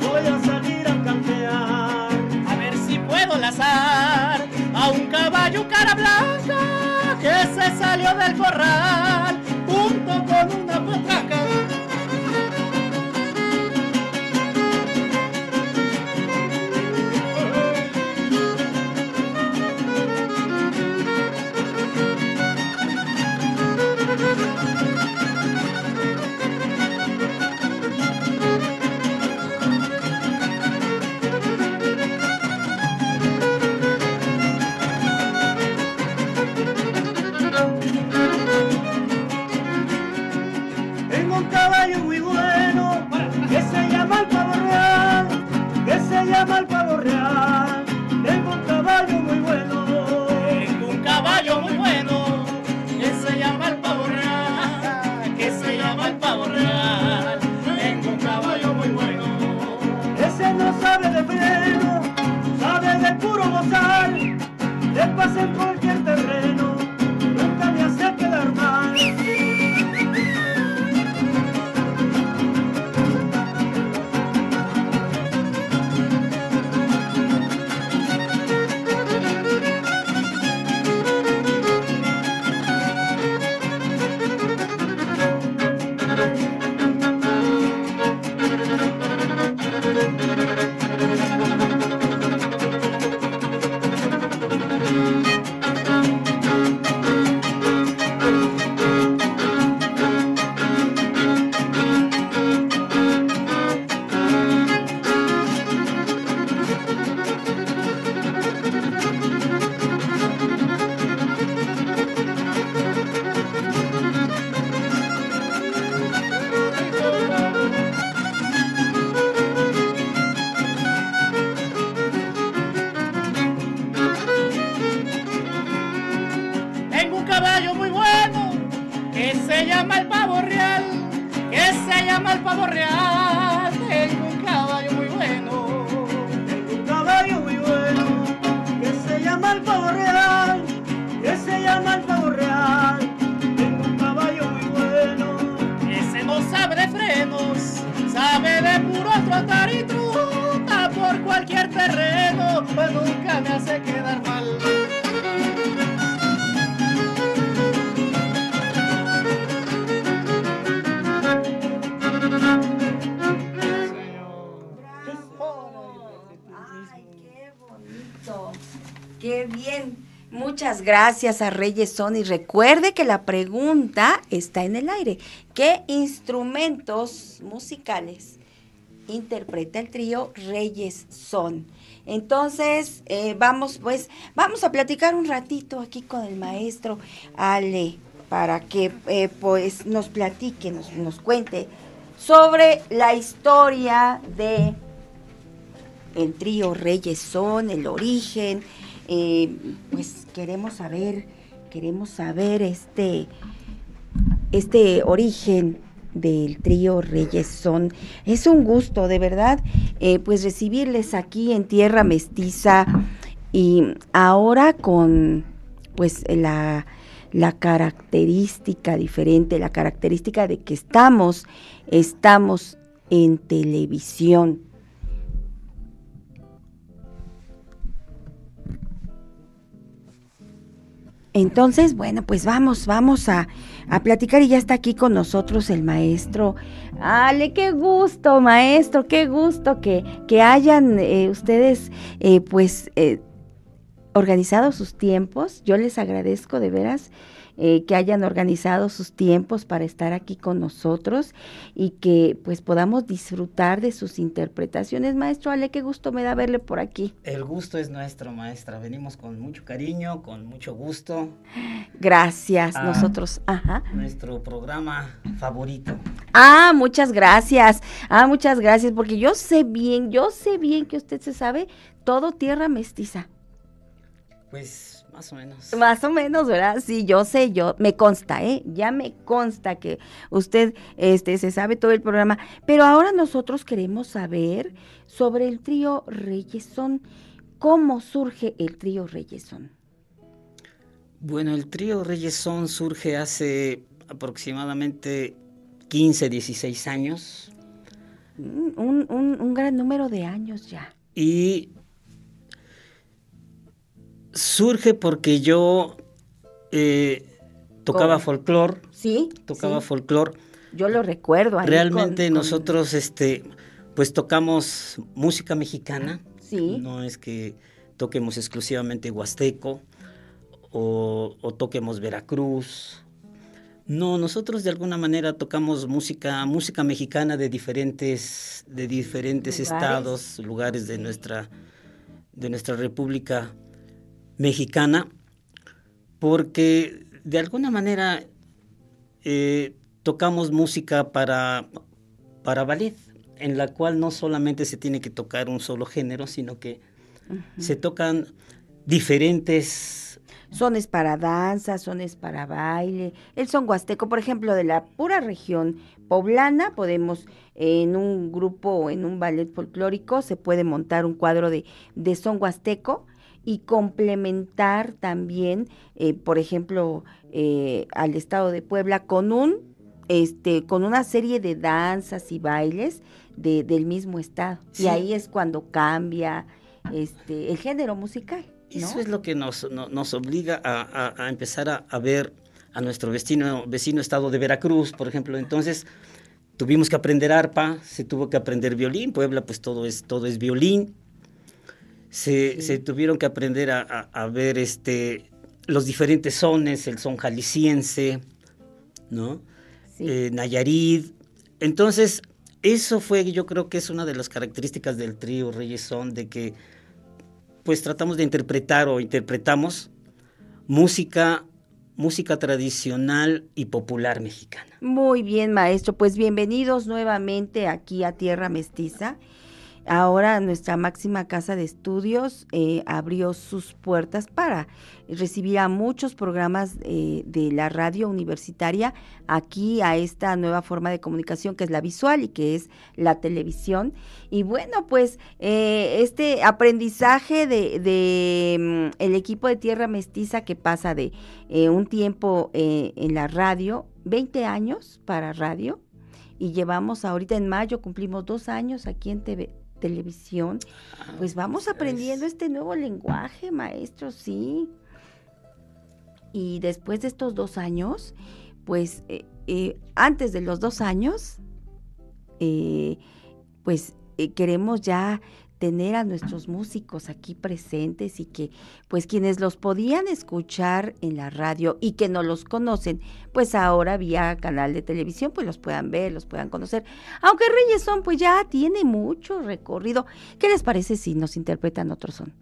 Voy a salir a campear. A ver si puedo lazar a un caballo cara blanca que se salió del corral Le pasa Gracias a Reyes Son y recuerde que la pregunta está en el aire. ¿Qué instrumentos musicales interpreta el trío Reyes Son? Entonces, eh, vamos pues, vamos a platicar un ratito aquí con el maestro Ale para que eh, pues nos platique, nos, nos cuente sobre la historia de el trío Reyes Son, el origen, eh, pues queremos saber, queremos saber este, este origen del trío Reyes Son. Es un gusto, de verdad, eh, pues recibirles aquí en Tierra Mestiza y ahora con pues la, la característica diferente, la característica de que estamos, estamos en televisión. Entonces, bueno, pues vamos, vamos a, a, platicar y ya está aquí con nosotros el maestro. Ale, qué gusto, maestro, qué gusto que, que hayan eh, ustedes, eh, pues, eh, organizado sus tiempos. Yo les agradezco de veras eh, que hayan organizado sus tiempos para estar aquí con nosotros y que pues podamos disfrutar de sus interpretaciones. Maestro Ale, qué gusto me da verle por aquí. El gusto es nuestro, maestra. Venimos con mucho cariño, con mucho gusto. Gracias, nosotros. Ajá. Nuestro programa favorito. Ah, muchas gracias. Ah, muchas gracias, porque yo sé bien, yo sé bien que usted se sabe todo tierra mestiza. Pues más o menos. Más o menos, ¿verdad? Sí, yo sé, yo, me consta, ¿eh? Ya me consta que usted este, se sabe todo el programa. Pero ahora nosotros queremos saber sobre el trío Reyesón. ¿Cómo surge el trío Reyesón? Bueno, el trío Reyesón surge hace aproximadamente 15, 16 años. Mm, un, un, un gran número de años ya. Y surge porque yo eh, tocaba folclore. Sí. Tocaba sí. folclore. Yo lo recuerdo. Realmente con, nosotros, con... este, pues tocamos música mexicana. Sí. No es que toquemos exclusivamente huasteco o, o toquemos Veracruz. No, nosotros de alguna manera tocamos música, música mexicana de diferentes, de diferentes ¿Lugares? estados, lugares de nuestra, de nuestra república mexicana, porque de alguna manera eh, tocamos música para, para ballet, en la cual no solamente se tiene que tocar un solo género, sino que uh -huh. se tocan diferentes sones para danza, sones para baile. El son huasteco, por ejemplo, de la pura región poblana, podemos en un grupo, en un ballet folclórico, se puede montar un cuadro de, de son huasteco y complementar también, eh, por ejemplo, eh, al estado de Puebla con un, este, con una serie de danzas y bailes de, del mismo estado. Sí. Y ahí es cuando cambia este, el género musical. ¿no? Eso es lo que nos, no, nos obliga a, a, a empezar a, a, ver a nuestro vecino, vecino estado de Veracruz, por ejemplo. Entonces, tuvimos que aprender arpa, se tuvo que aprender violín. Puebla, pues todo es, todo es violín. Se, sí. se tuvieron que aprender a, a, ver este, los diferentes sones, el son jalisciense, ¿no? Sí. Eh, Nayarit. Entonces, eso fue, yo creo que es una de las características del trío Reyes Son, de que pues tratamos de interpretar o interpretamos música música tradicional y popular mexicana. Muy bien, maestro. Pues bienvenidos nuevamente aquí a Tierra Mestiza. Ahora nuestra máxima casa de estudios eh, abrió sus puertas para recibir a muchos programas eh, de la radio universitaria aquí a esta nueva forma de comunicación que es la visual y que es la televisión. Y bueno, pues eh, este aprendizaje de, um, el equipo de Tierra Mestiza que pasa de eh, un tiempo en la radio, 20 años para radio, y llevamos ahorita en mayo, cumplimos dos años aquí en TV, televisión, pues vamos aprendiendo este nuevo lenguaje, maestro, sí. Y después de estos dos años, pues eh, eh, antes de los dos años, eh, pues queremos ya tener a nuestros músicos aquí presentes y que pues quienes los podían escuchar en la radio y que no los conocen, pues ahora vía canal de televisión pues los puedan ver, los puedan conocer. Aunque Reyes son pues ya tiene mucho recorrido. ¿Qué les parece si nos interpretan otro son?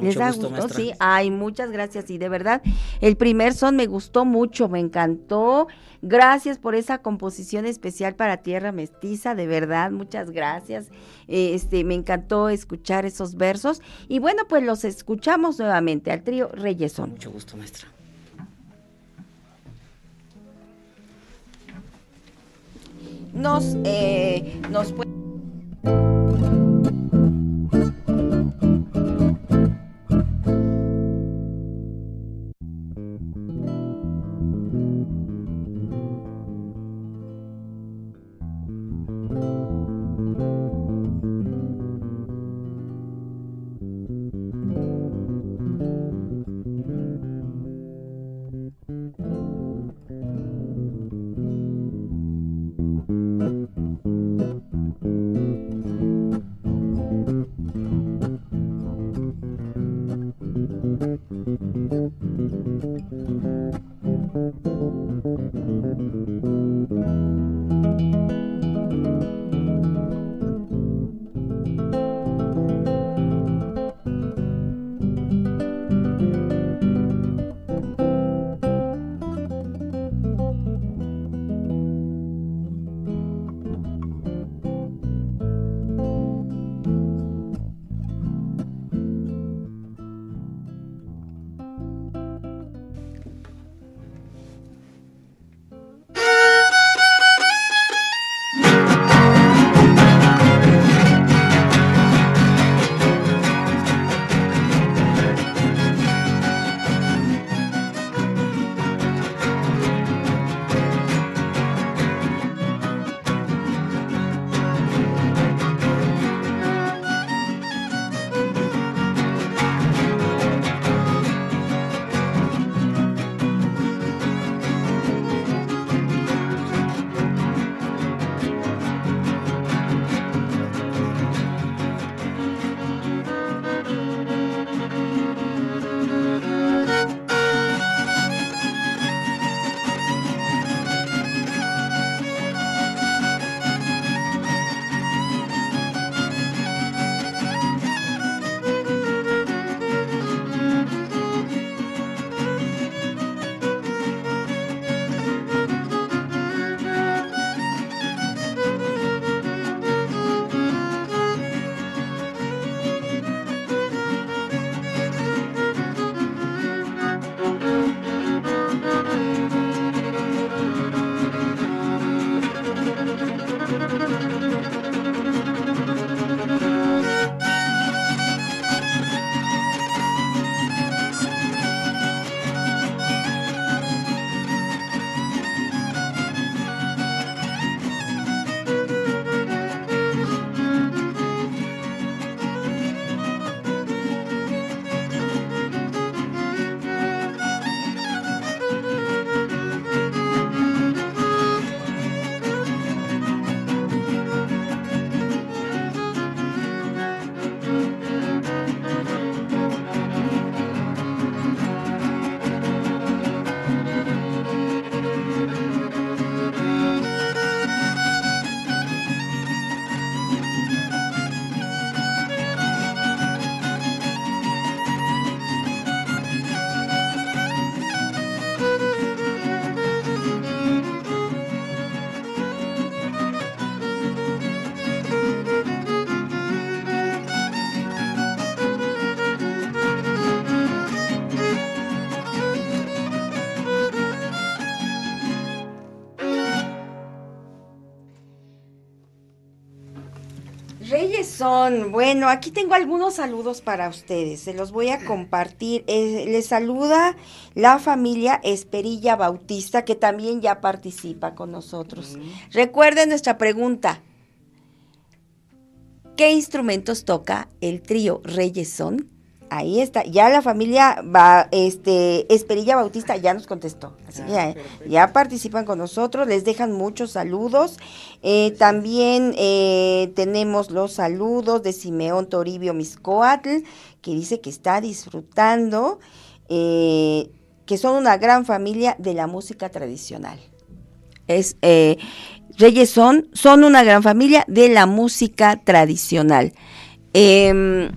¿Les da gusto? Sí, ay, muchas gracias. Y de verdad, el primer son me gustó mucho, me encantó. Gracias por esa composición especial para Tierra Mestiza, de verdad, muchas gracias. Este, me encantó escuchar esos versos. Y bueno, pues los escuchamos nuevamente al trío Reyesón. Mucho gusto, maestra. Nos, eh, nos Bueno, aquí tengo algunos saludos para ustedes, se los voy a compartir. Eh, les saluda la familia Esperilla Bautista, que también ya participa con nosotros. Recuerden nuestra pregunta. ¿Qué instrumentos toca el trío Reyes Son? Ahí está, ya la familia va, este, Esperilla Bautista ya nos contestó, así que ah, ya, participan con nosotros, les dejan muchos saludos. Eh, también eh, tenemos los saludos de Simeón Toribio Miscoatl, que dice que está disfrutando, eh, que son una gran familia de la música tradicional. Es, Reyes son, son una gran familia de la música tradicional. Em,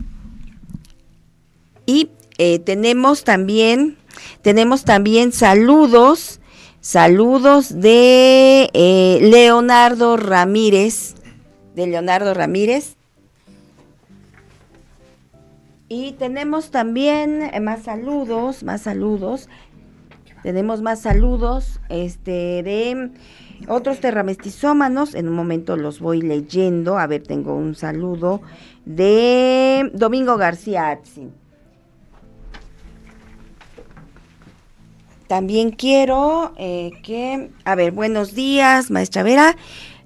Y eh, tenemos también, tenemos también saludos, saludos de eh, Leonardo Ramírez, de Leonardo Ramírez. Y tenemos también eh, más saludos, más saludos. Tenemos más saludos este, de otros terramestizómanos. En un momento los voy leyendo. A ver, tengo un saludo de Domingo García Atzin. También quiero eh, que, a ver, buenos días, maestra Vera.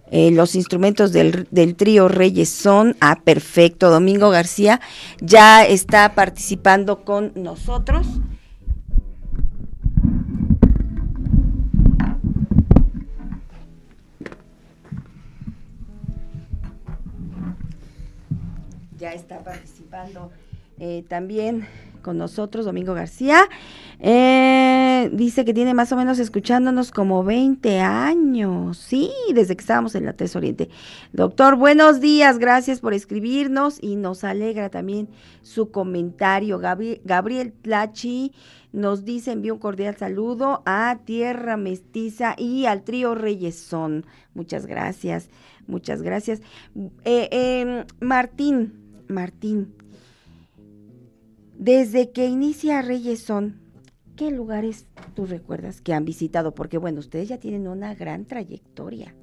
Eh, los instrumentos del, del, trío Reyes son, ah, perfecto, Domingo García ya está participando con nosotros. Ya está participando eh, también con nosotros, Domingo García. Eh, dice que tiene más o menos escuchándonos como 20 años, sí, desde que estábamos en la TES Oriente. Doctor, buenos días, gracias por escribirnos y nos alegra también su comentario. Gabriel Tlachi nos dice, envío un cordial saludo a Tierra Mestiza y al trío Reyesón. Muchas gracias, muchas gracias. Eh, eh, Martín, Martín, desde que inicia Reyes son, ¿qué lugares tú recuerdas que han visitado? Porque bueno, ustedes ya tienen una gran trayectoria.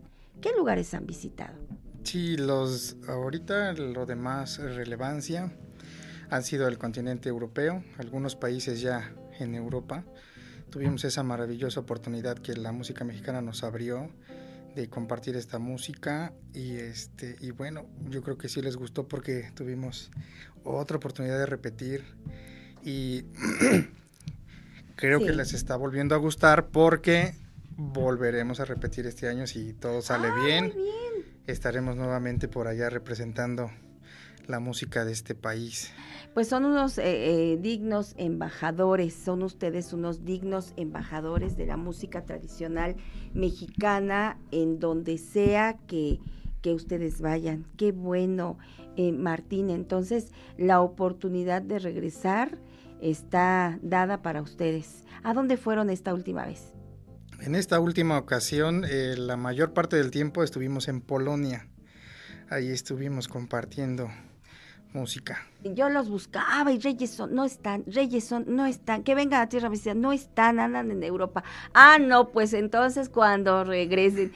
¿Qué lugares han visitado? Sí, los ahorita lo de más relevancia han sido el continente europeo, algunos países ya en Europa. Tuvimos esa maravillosa oportunidad que la música mexicana nos abrió de compartir esta música y este y bueno, yo creo que sí les gustó porque tuvimos otra oportunidad de repetir y creo que les está volviendo a gustar porque volveremos a repetir este año si todo sale Ah, bien. Estaremos nuevamente por allá representando la música de este país. Pues son unos eh, eh, dignos embajadores, son ustedes unos dignos embajadores de la música tradicional mexicana en donde sea que, que ustedes vayan. Qué bueno, eh, Martín. Entonces, la oportunidad de regresar está dada para ustedes. ¿A dónde fueron esta última vez? En esta última ocasión, eh, la mayor parte del tiempo estuvimos en Polonia. Ahí estuvimos compartiendo música. Yo los buscaba y Reyes son, no están, Reyes son, no están, que vengan a Tierra Vecina, no están, andan en Europa. Ah, no, pues entonces cuando regresen.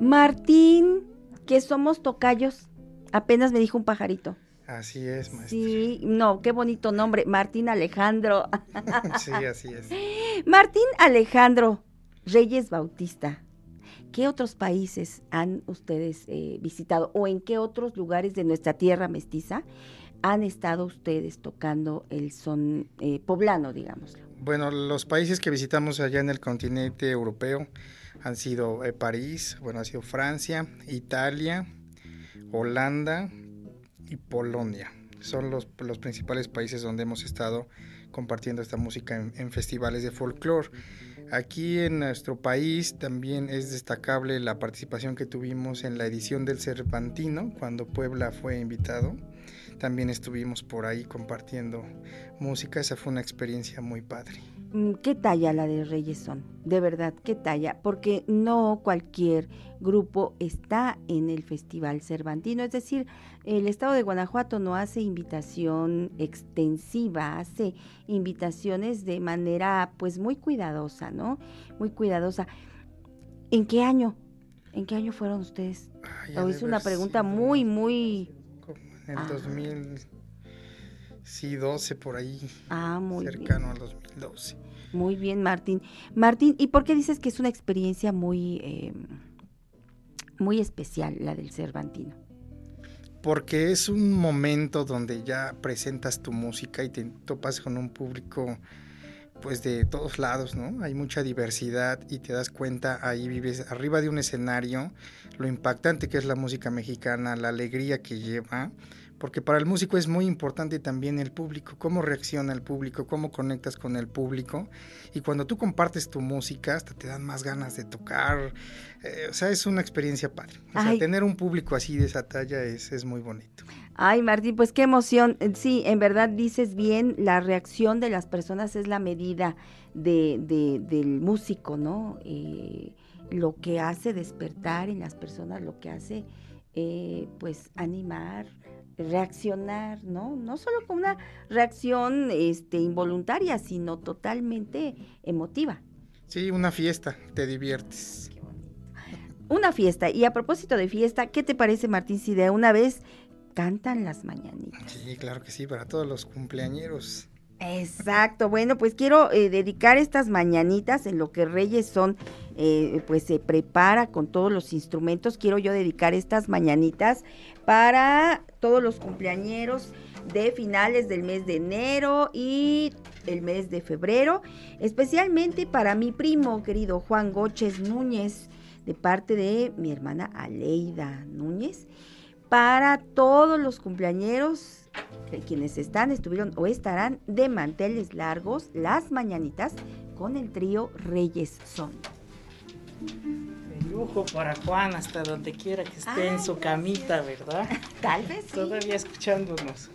Martín, que somos tocayos, apenas me dijo un pajarito. Así es, maestra. Sí, no, qué bonito nombre, Martín Alejandro. Sí, así es. Martín Alejandro Reyes Bautista. ¿Qué otros países han ustedes eh, visitado o en qué otros lugares de nuestra tierra mestiza han estado ustedes tocando el son eh, poblano, digámoslo? Bueno, los países que visitamos allá en el continente europeo han sido eh, París, bueno, ha sido Francia, Italia, Holanda y Polonia. Son los, los principales países donde hemos estado compartiendo esta música en, festivales de folclore. Aquí en nuestro país también es destacable la participación que tuvimos en la edición del Cervantino, cuando Puebla fue invitado. También estuvimos por ahí compartiendo música, esa fue una experiencia muy padre. Mm, ¿Qué talla la de Reyes son? De verdad, ¿qué talla? Porque no cualquier grupo está en el Festival Cervantino, es decir, el Estado de Guanajuato no hace invitación extensiva, hace invitaciones de manera pues muy cuidadosa, ¿no? Muy cuidadosa. ¿En qué año? ¿En qué año fueron ustedes? Ha de es una pregunta sido muy, muy... En Ah. 2000, sí, 12 por ahí, Ah, muy cercano al 2012. Muy bien, Martín. Martín, ¿y por qué dices que es una experiencia muy, eh, muy especial la del Cervantino? Porque es un momento donde ya presentas tu música y te topas con un público pues de todos lados, ¿no? Hay mucha diversidad y te das cuenta, ahí vives arriba de un escenario, lo impactante que es la música mexicana, la alegría que lleva, porque para el músico es muy importante también el público, cómo reacciona el público, cómo conectas con el público. Y cuando tú compartes tu música, hasta te dan más ganas de tocar. Eh, o sea, es una experiencia padre. O sea, Ay. tener un público así de esa talla es, es muy bonito. Ay, Martín, pues qué emoción. Eh, Sí, en verdad dices bien, la reacción de las personas es la medida de, de- del músico, ¿no? Eh, lo que hace despertar en las personas, lo que hace, eh, pues, animar, reaccionar, ¿no? No solo con una reacción este, involuntaria, sino totalmente emotiva. Sí, una fiesta, te diviertes. Una fiesta. Y a propósito de fiesta, ¿qué te parece, Martín, si de una vez cantan las mañanitas? Sí, claro que sí, para todos los cumpleañeros. Exacto, bueno, pues quiero eh, dedicar estas mañanitas en lo que Reyes son, eh, pues se prepara con todos los instrumentos, quiero yo dedicar estas mañanitas para todos los cumpleañeros de finales del mes de enero y el mes de febrero, especialmente para mi primo querido Juan Goches Núñez, de parte de mi hermana Aleida Núñez, para todos los cumpleañeros que quienes están, estuvieron o estarán de manteles largos las mañanitas con el trío Reyes Son. Lujo para Juan, hasta donde quiera que esté en su camita, ¿verdad? Tal vez. sí. Todavía escuchándonos.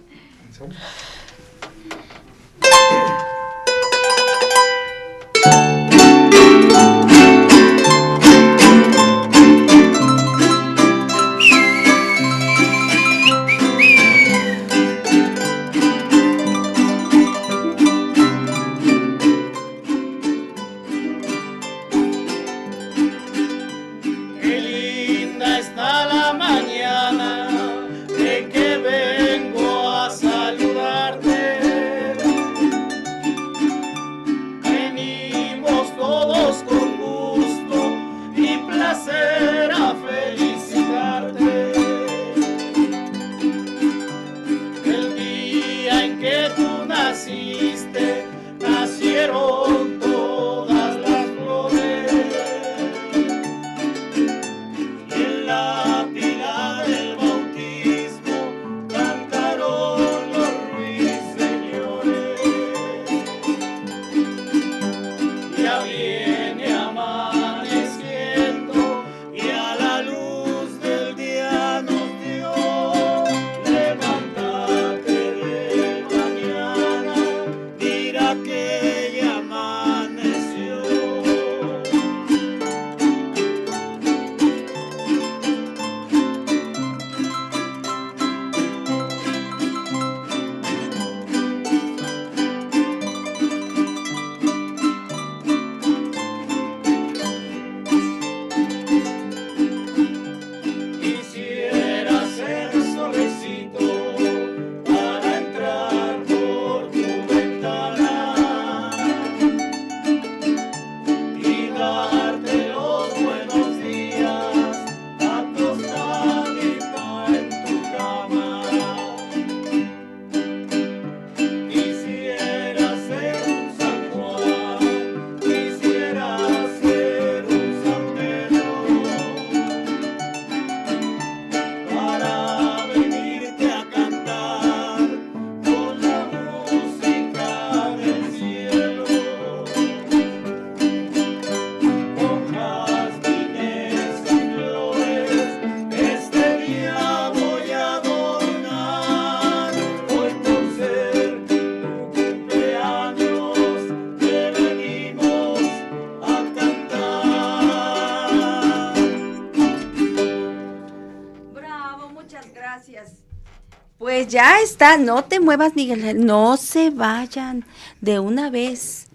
No te muevas, Miguel, no se vayan de una vez.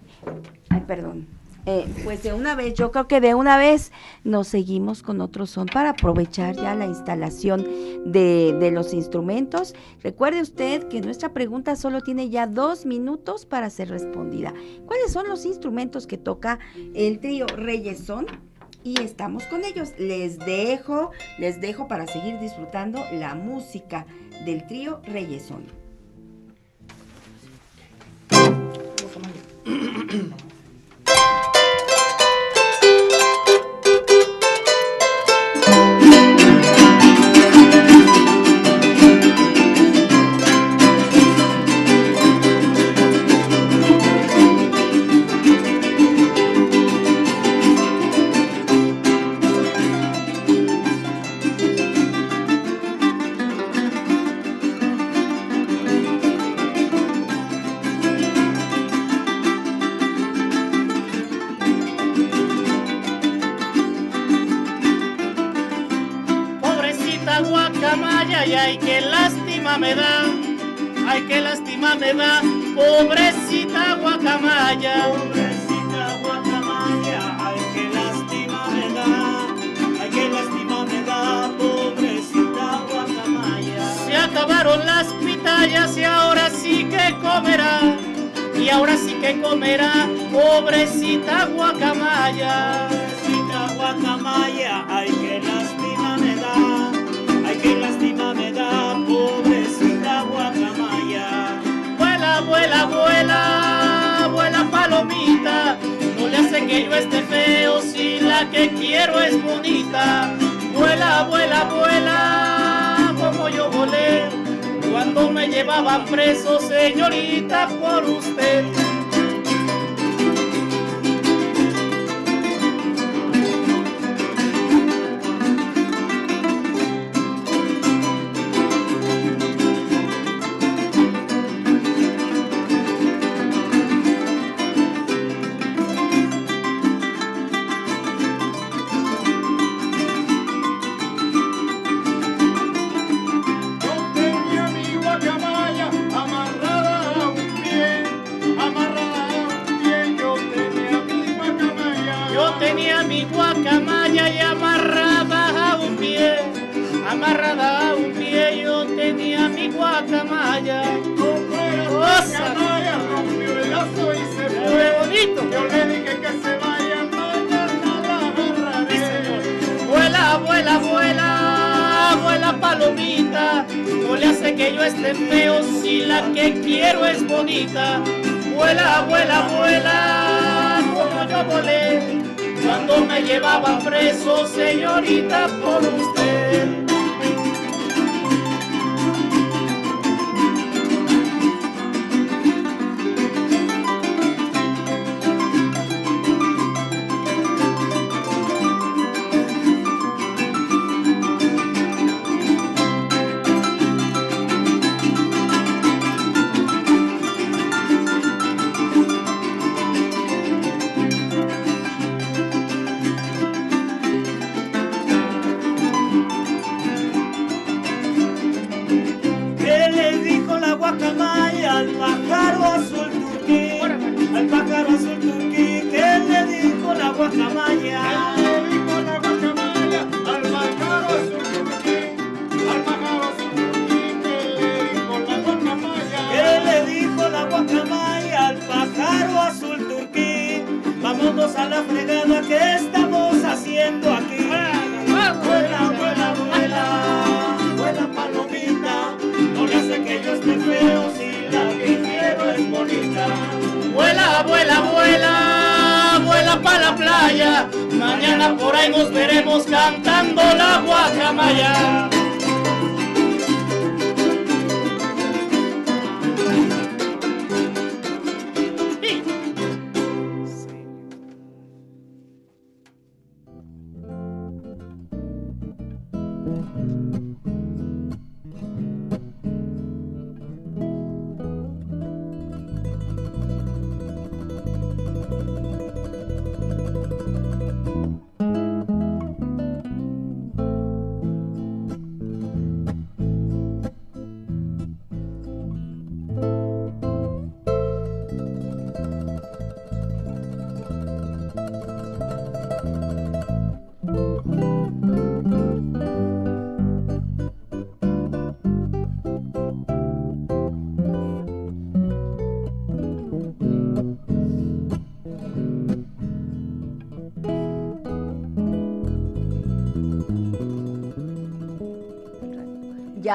Ay, perdón. Eh, pues de una vez, yo creo que de una vez nos seguimos con otro son para aprovechar ya la instalación de, de los instrumentos. Recuerde usted que nuestra pregunta solo tiene ya dos minutos para ser respondida. ¿Cuáles son los instrumentos que toca el trío Reyes Son? y estamos con ellos. Les dejo, les dejo para seguir disfrutando la música del trío Reyesón. Me da, pobrecita guacamaya. Pobrecita guacamaya, ay, qué lástima me da, ay, qué lástima me da, pobrecita guacamaya. Se acabaron las pitayas y ahora sí que comerá, y ahora sí que comerá, pobrecita guacamaya. Que yo esté feo si la que quiero es bonita. Vuela, vuela, vuela, como yo volé, cuando me llevaban preso, señorita, por usted. Que yo esté feo si la que quiero es bonita. Vuela, vuela, vuela, como yo volé, cuando me llevaban preso, señorita, por usted.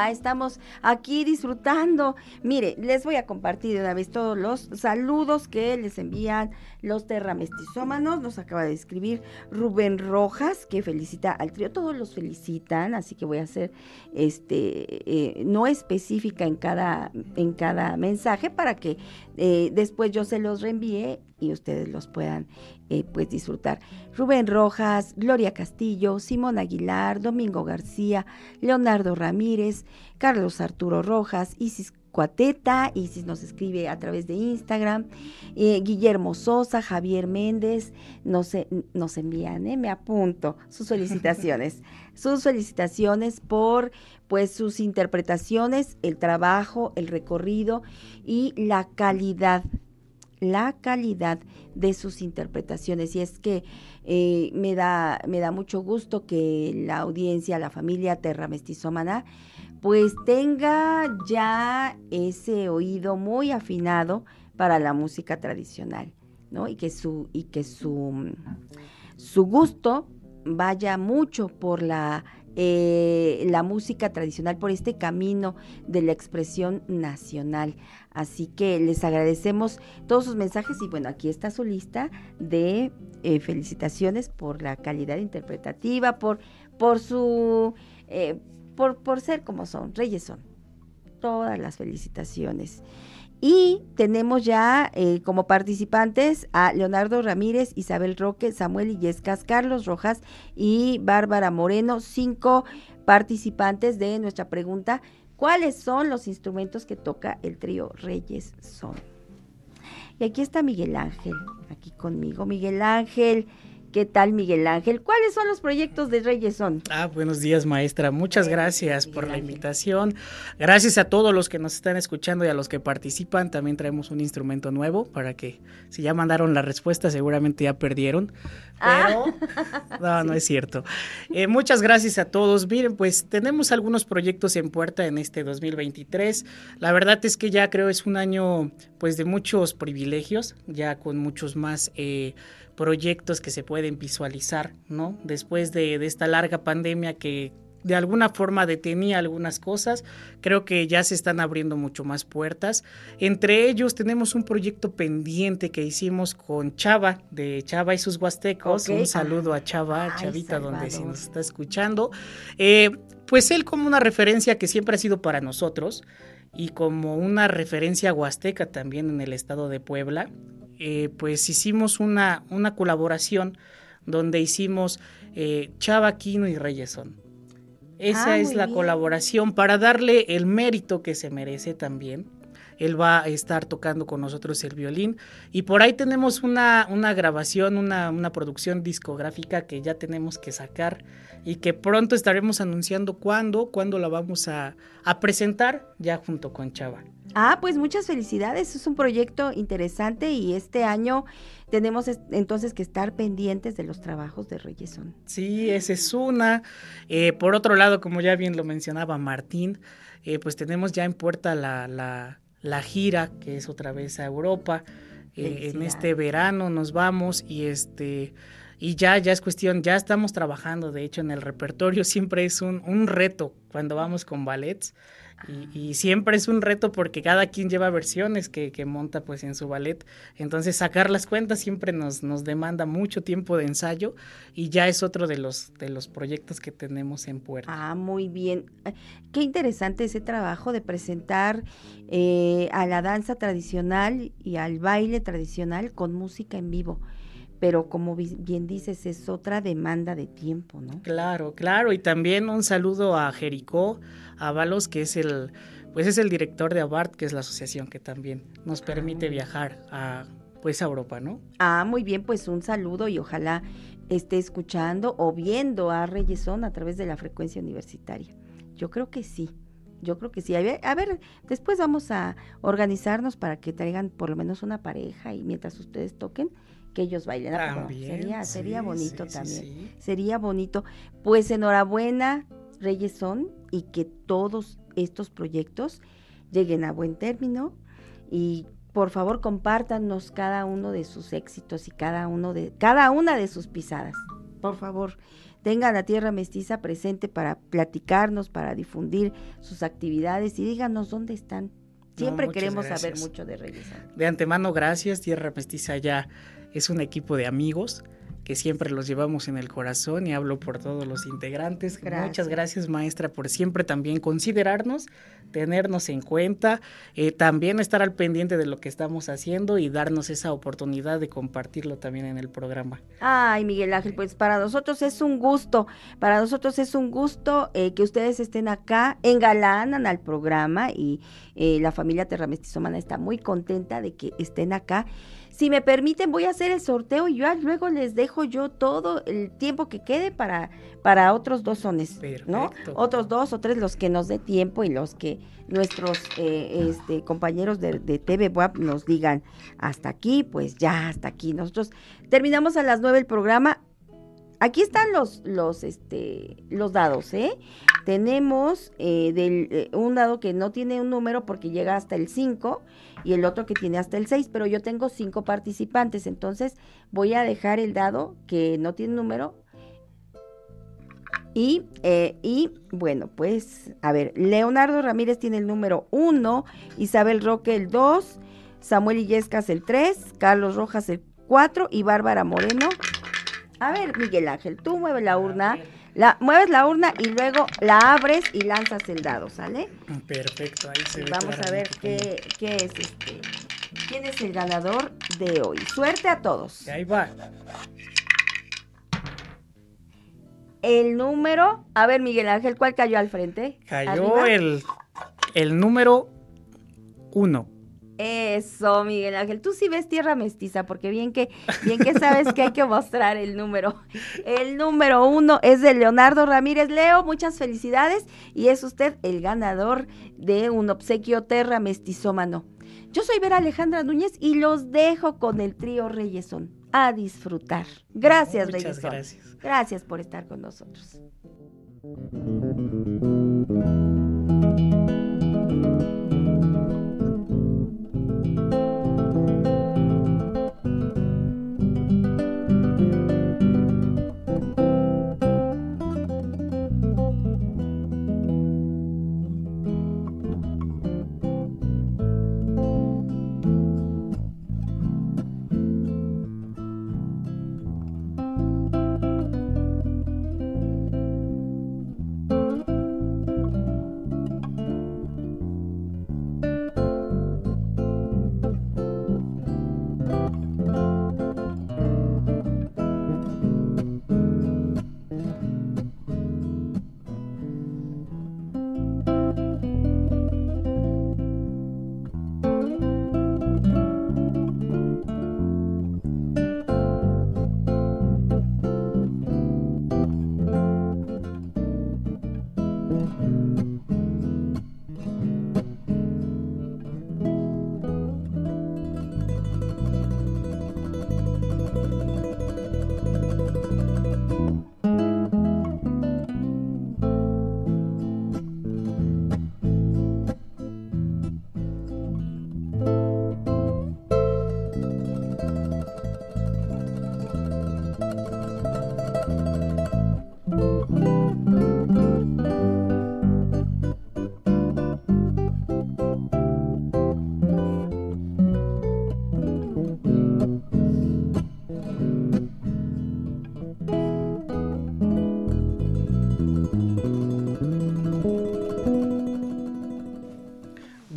Estamos aquí disfrutando. Mire, les voy a compartir de una vez todos los saludos que les envían los terramestizómanos. Nos acaba de escribir Rubén Rojas, que felicita al trío. Todos los felicitan, así que voy a hacer este eh, no específica en cada, en cada mensaje para que eh, después yo se los reenvíe y ustedes los puedan eh, pues disfrutar. Rubén Rojas, Gloria Castillo, Simón Aguilar, Domingo García, Leonardo Ramírez, Carlos Arturo Rojas, Isis Cuateta, Isis nos escribe a través de Instagram, eh, Guillermo Sosa, Javier Méndez, nos, nos envían, eh, me apunto, sus felicitaciones, sus felicitaciones por pues sus interpretaciones, el trabajo, el recorrido y la calidad la calidad de sus interpretaciones. Y es que eh, me, da, me da mucho gusto que la audiencia, la familia Terra Mestizómana, pues tenga ya ese oído muy afinado para la música tradicional, ¿no? Y que su, y que su, su gusto vaya mucho por la eh, la música tradicional, por este camino de la expresión nacional. Así que les agradecemos todos sus mensajes y bueno, aquí está su lista de eh, felicitaciones por la calidad interpretativa, por, por su, eh, por, por ser como son, reyes son. Todas las felicitaciones. Y tenemos ya eh, como participantes a Leonardo Ramírez, Isabel Roque, Samuel Illescas, Carlos Rojas y Bárbara Moreno, cinco participantes de nuestra pregunta, ¿cuáles son los instrumentos que toca el trío Reyes Son? Y aquí está Miguel Ángel, aquí conmigo. Miguel Ángel, ¿qué tal Miguel Ángel? ¿Cuáles son los proyectos de Reyes Son? Ah, buenos días, maestra. Muchas gracias por la invitación. Gracias a todos los que nos están escuchando y a los que participan. También traemos un instrumento nuevo para que si ya mandaron la respuesta, seguramente ya perdieron. Pero no, no es cierto. Eh, muchas gracias a todos. Miren, pues tenemos algunos proyectos en puerta en este 2023. La verdad es que ya creo es un año pues de muchos privilegios, ya con muchos más eh, proyectos que se pueden visualizar, ¿no? Después de, de esta larga pandemia que de alguna forma detenía algunas cosas. Creo que ya se están abriendo mucho más puertas. Entre ellos tenemos un proyecto pendiente que hicimos con Chava, de Chava y sus Huastecos. Un saludo a Chava, Ay, Chavita, donde si Salvador. nos está escuchando. Eh, pues él como una referencia que siempre ha sido para nosotros y como una referencia huasteca también en el estado de Puebla, eh, pues hicimos una, una colaboración donde hicimos eh, Chava, Quino y Reyesón. Esa Ah, es la bien. colaboración para darle el mérito que se merece también. Él va a estar tocando con nosotros el violín. Y por ahí tenemos una, una grabación, una, una producción discográfica que ya tenemos que sacar y que pronto estaremos anunciando cuándo, cuándo la vamos a, a presentar ya junto con Chava. Ah, pues muchas felicidades. Es un proyecto interesante y este año tenemos es- entonces que estar pendientes de los trabajos de Reyesón. Sí, esa es una. Eh, por otro lado, como ya bien lo mencionaba Martín, eh, pues tenemos ya en puerta la, la, la gira, que es otra vez a Europa. Eh, en este verano nos vamos y este y ya, ya es cuestión, ya estamos trabajando, de hecho, en el repertorio siempre es un, un reto cuando vamos con ballets. Y, y siempre es un reto porque cada quien lleva versiones que, que monta pues en su ballet. Entonces sacar las cuentas siempre nos, nos demanda mucho tiempo de ensayo y ya es otro de los, de los proyectos que tenemos en puerta. Ah, muy bien. Qué interesante ese trabajo de presentar eh, a la danza tradicional y al baile tradicional con música en vivo. Pero como bien dices, es otra demanda de tiempo, ¿no? Claro, claro. Y también un saludo a Jericó Ábalos, que es el, pues es el director de ABART, que es la asociación que también nos permite viajar a pues a Europa, ¿no? Ah, muy bien, pues un saludo y ojalá esté escuchando o viendo a Reyesón a través de la frecuencia universitaria. Yo creo que sí, yo creo que sí. A ver, a ver, después vamos a organizarnos para que traigan por lo menos una pareja y mientras ustedes toquen, que ellos bailen. ¿a poco no? También, sería, sí, sería bonito sí, también. sí. Sería bonito. Pues enhorabuena, Reyesón, y que todos estos proyectos lleguen a buen término y por favor compártanos cada uno de sus éxitos y cada uno de cada una de sus pisadas. Por favor, tengan la Tierra Mestiza presente para platicarnos, para difundir sus actividades y díganos dónde están. Siempre queremos saber mucho de Reyes. De antemano, gracias. Tierra Mestiza ya es un equipo de amigos que siempre los llevamos en el corazón y hablo por todos los integrantes. Gracias. Muchas gracias maestra por siempre también considerarnos, tenernos en cuenta, eh, también estar al pendiente de lo que estamos haciendo y darnos esa oportunidad de compartirlo también en el programa. Ay, Miguel Ángel, pues para nosotros es un gusto, para nosotros es un gusto eh, que ustedes estén acá, engalanan al programa y eh, la familia Terramestizomana está muy contenta de que estén acá. Si me permiten, voy a hacer el sorteo y ya luego les dejo yo todo el tiempo que quede para, para otros dos sones, ¿no? Perfecto. Otros dos o tres, los que nos dé tiempo y los que nuestros eh, este, compañeros de, de TV WAP nos digan hasta aquí, pues ya hasta aquí. Nosotros terminamos a las nueve el programa. Aquí están los, los, este, los dados, ¿eh? Tenemos eh, eh, un dado que no tiene un número porque llega hasta el 5 y el otro que tiene hasta el 6, pero yo tengo cinco participantes, entonces voy a dejar el dado que no tiene número. Y, eh, y bueno, pues, a ver, Leonardo Ramírez tiene el número 1, Isabel Roque el 2, Samuel Illescas el 3, Carlos Rojas el 4 y Bárbara Moreno a ver, Miguel Ángel, tú mueves la urna, la, mueves la urna y luego la abres y lanzas el dado, ¿sale? Perfecto, ahí se ve Vamos a ver qué, qué es este. ¿Quién es el ganador de hoy? Suerte a todos. Ahí va. El número, a ver, Miguel Ángel, ¿cuál cayó al frente? Cayó ¿Arriba? el, el número uno. Eso, Miguel Ángel. Tú sí ves tierra mestiza, porque bien que, bien que sabes que hay que mostrar el número. El número uno es de Leonardo Ramírez. Leo, muchas felicidades. Y es usted el ganador de un obsequio terra mestizómano. Yo soy Vera Alejandra Núñez y los dejo con el trío Reyesón. A disfrutar. Gracias, Muchas Reyesón. gracias. Gracias por estar con nosotros.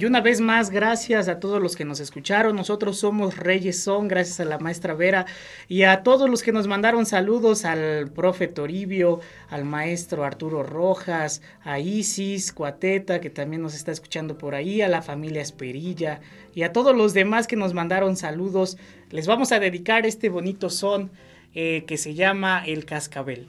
Y una vez más, gracias a todos los que nos escucharon. Nosotros somos Reyes Son, gracias a la maestra Vera y a todos los que nos mandaron saludos al profe Toribio, al maestro Arturo Rojas, a Isis Cuateta, que también nos está escuchando por ahí, a la familia Esperilla y a todos los demás que nos mandaron saludos. Les vamos a dedicar este bonito son eh, que se llama El Cascabel.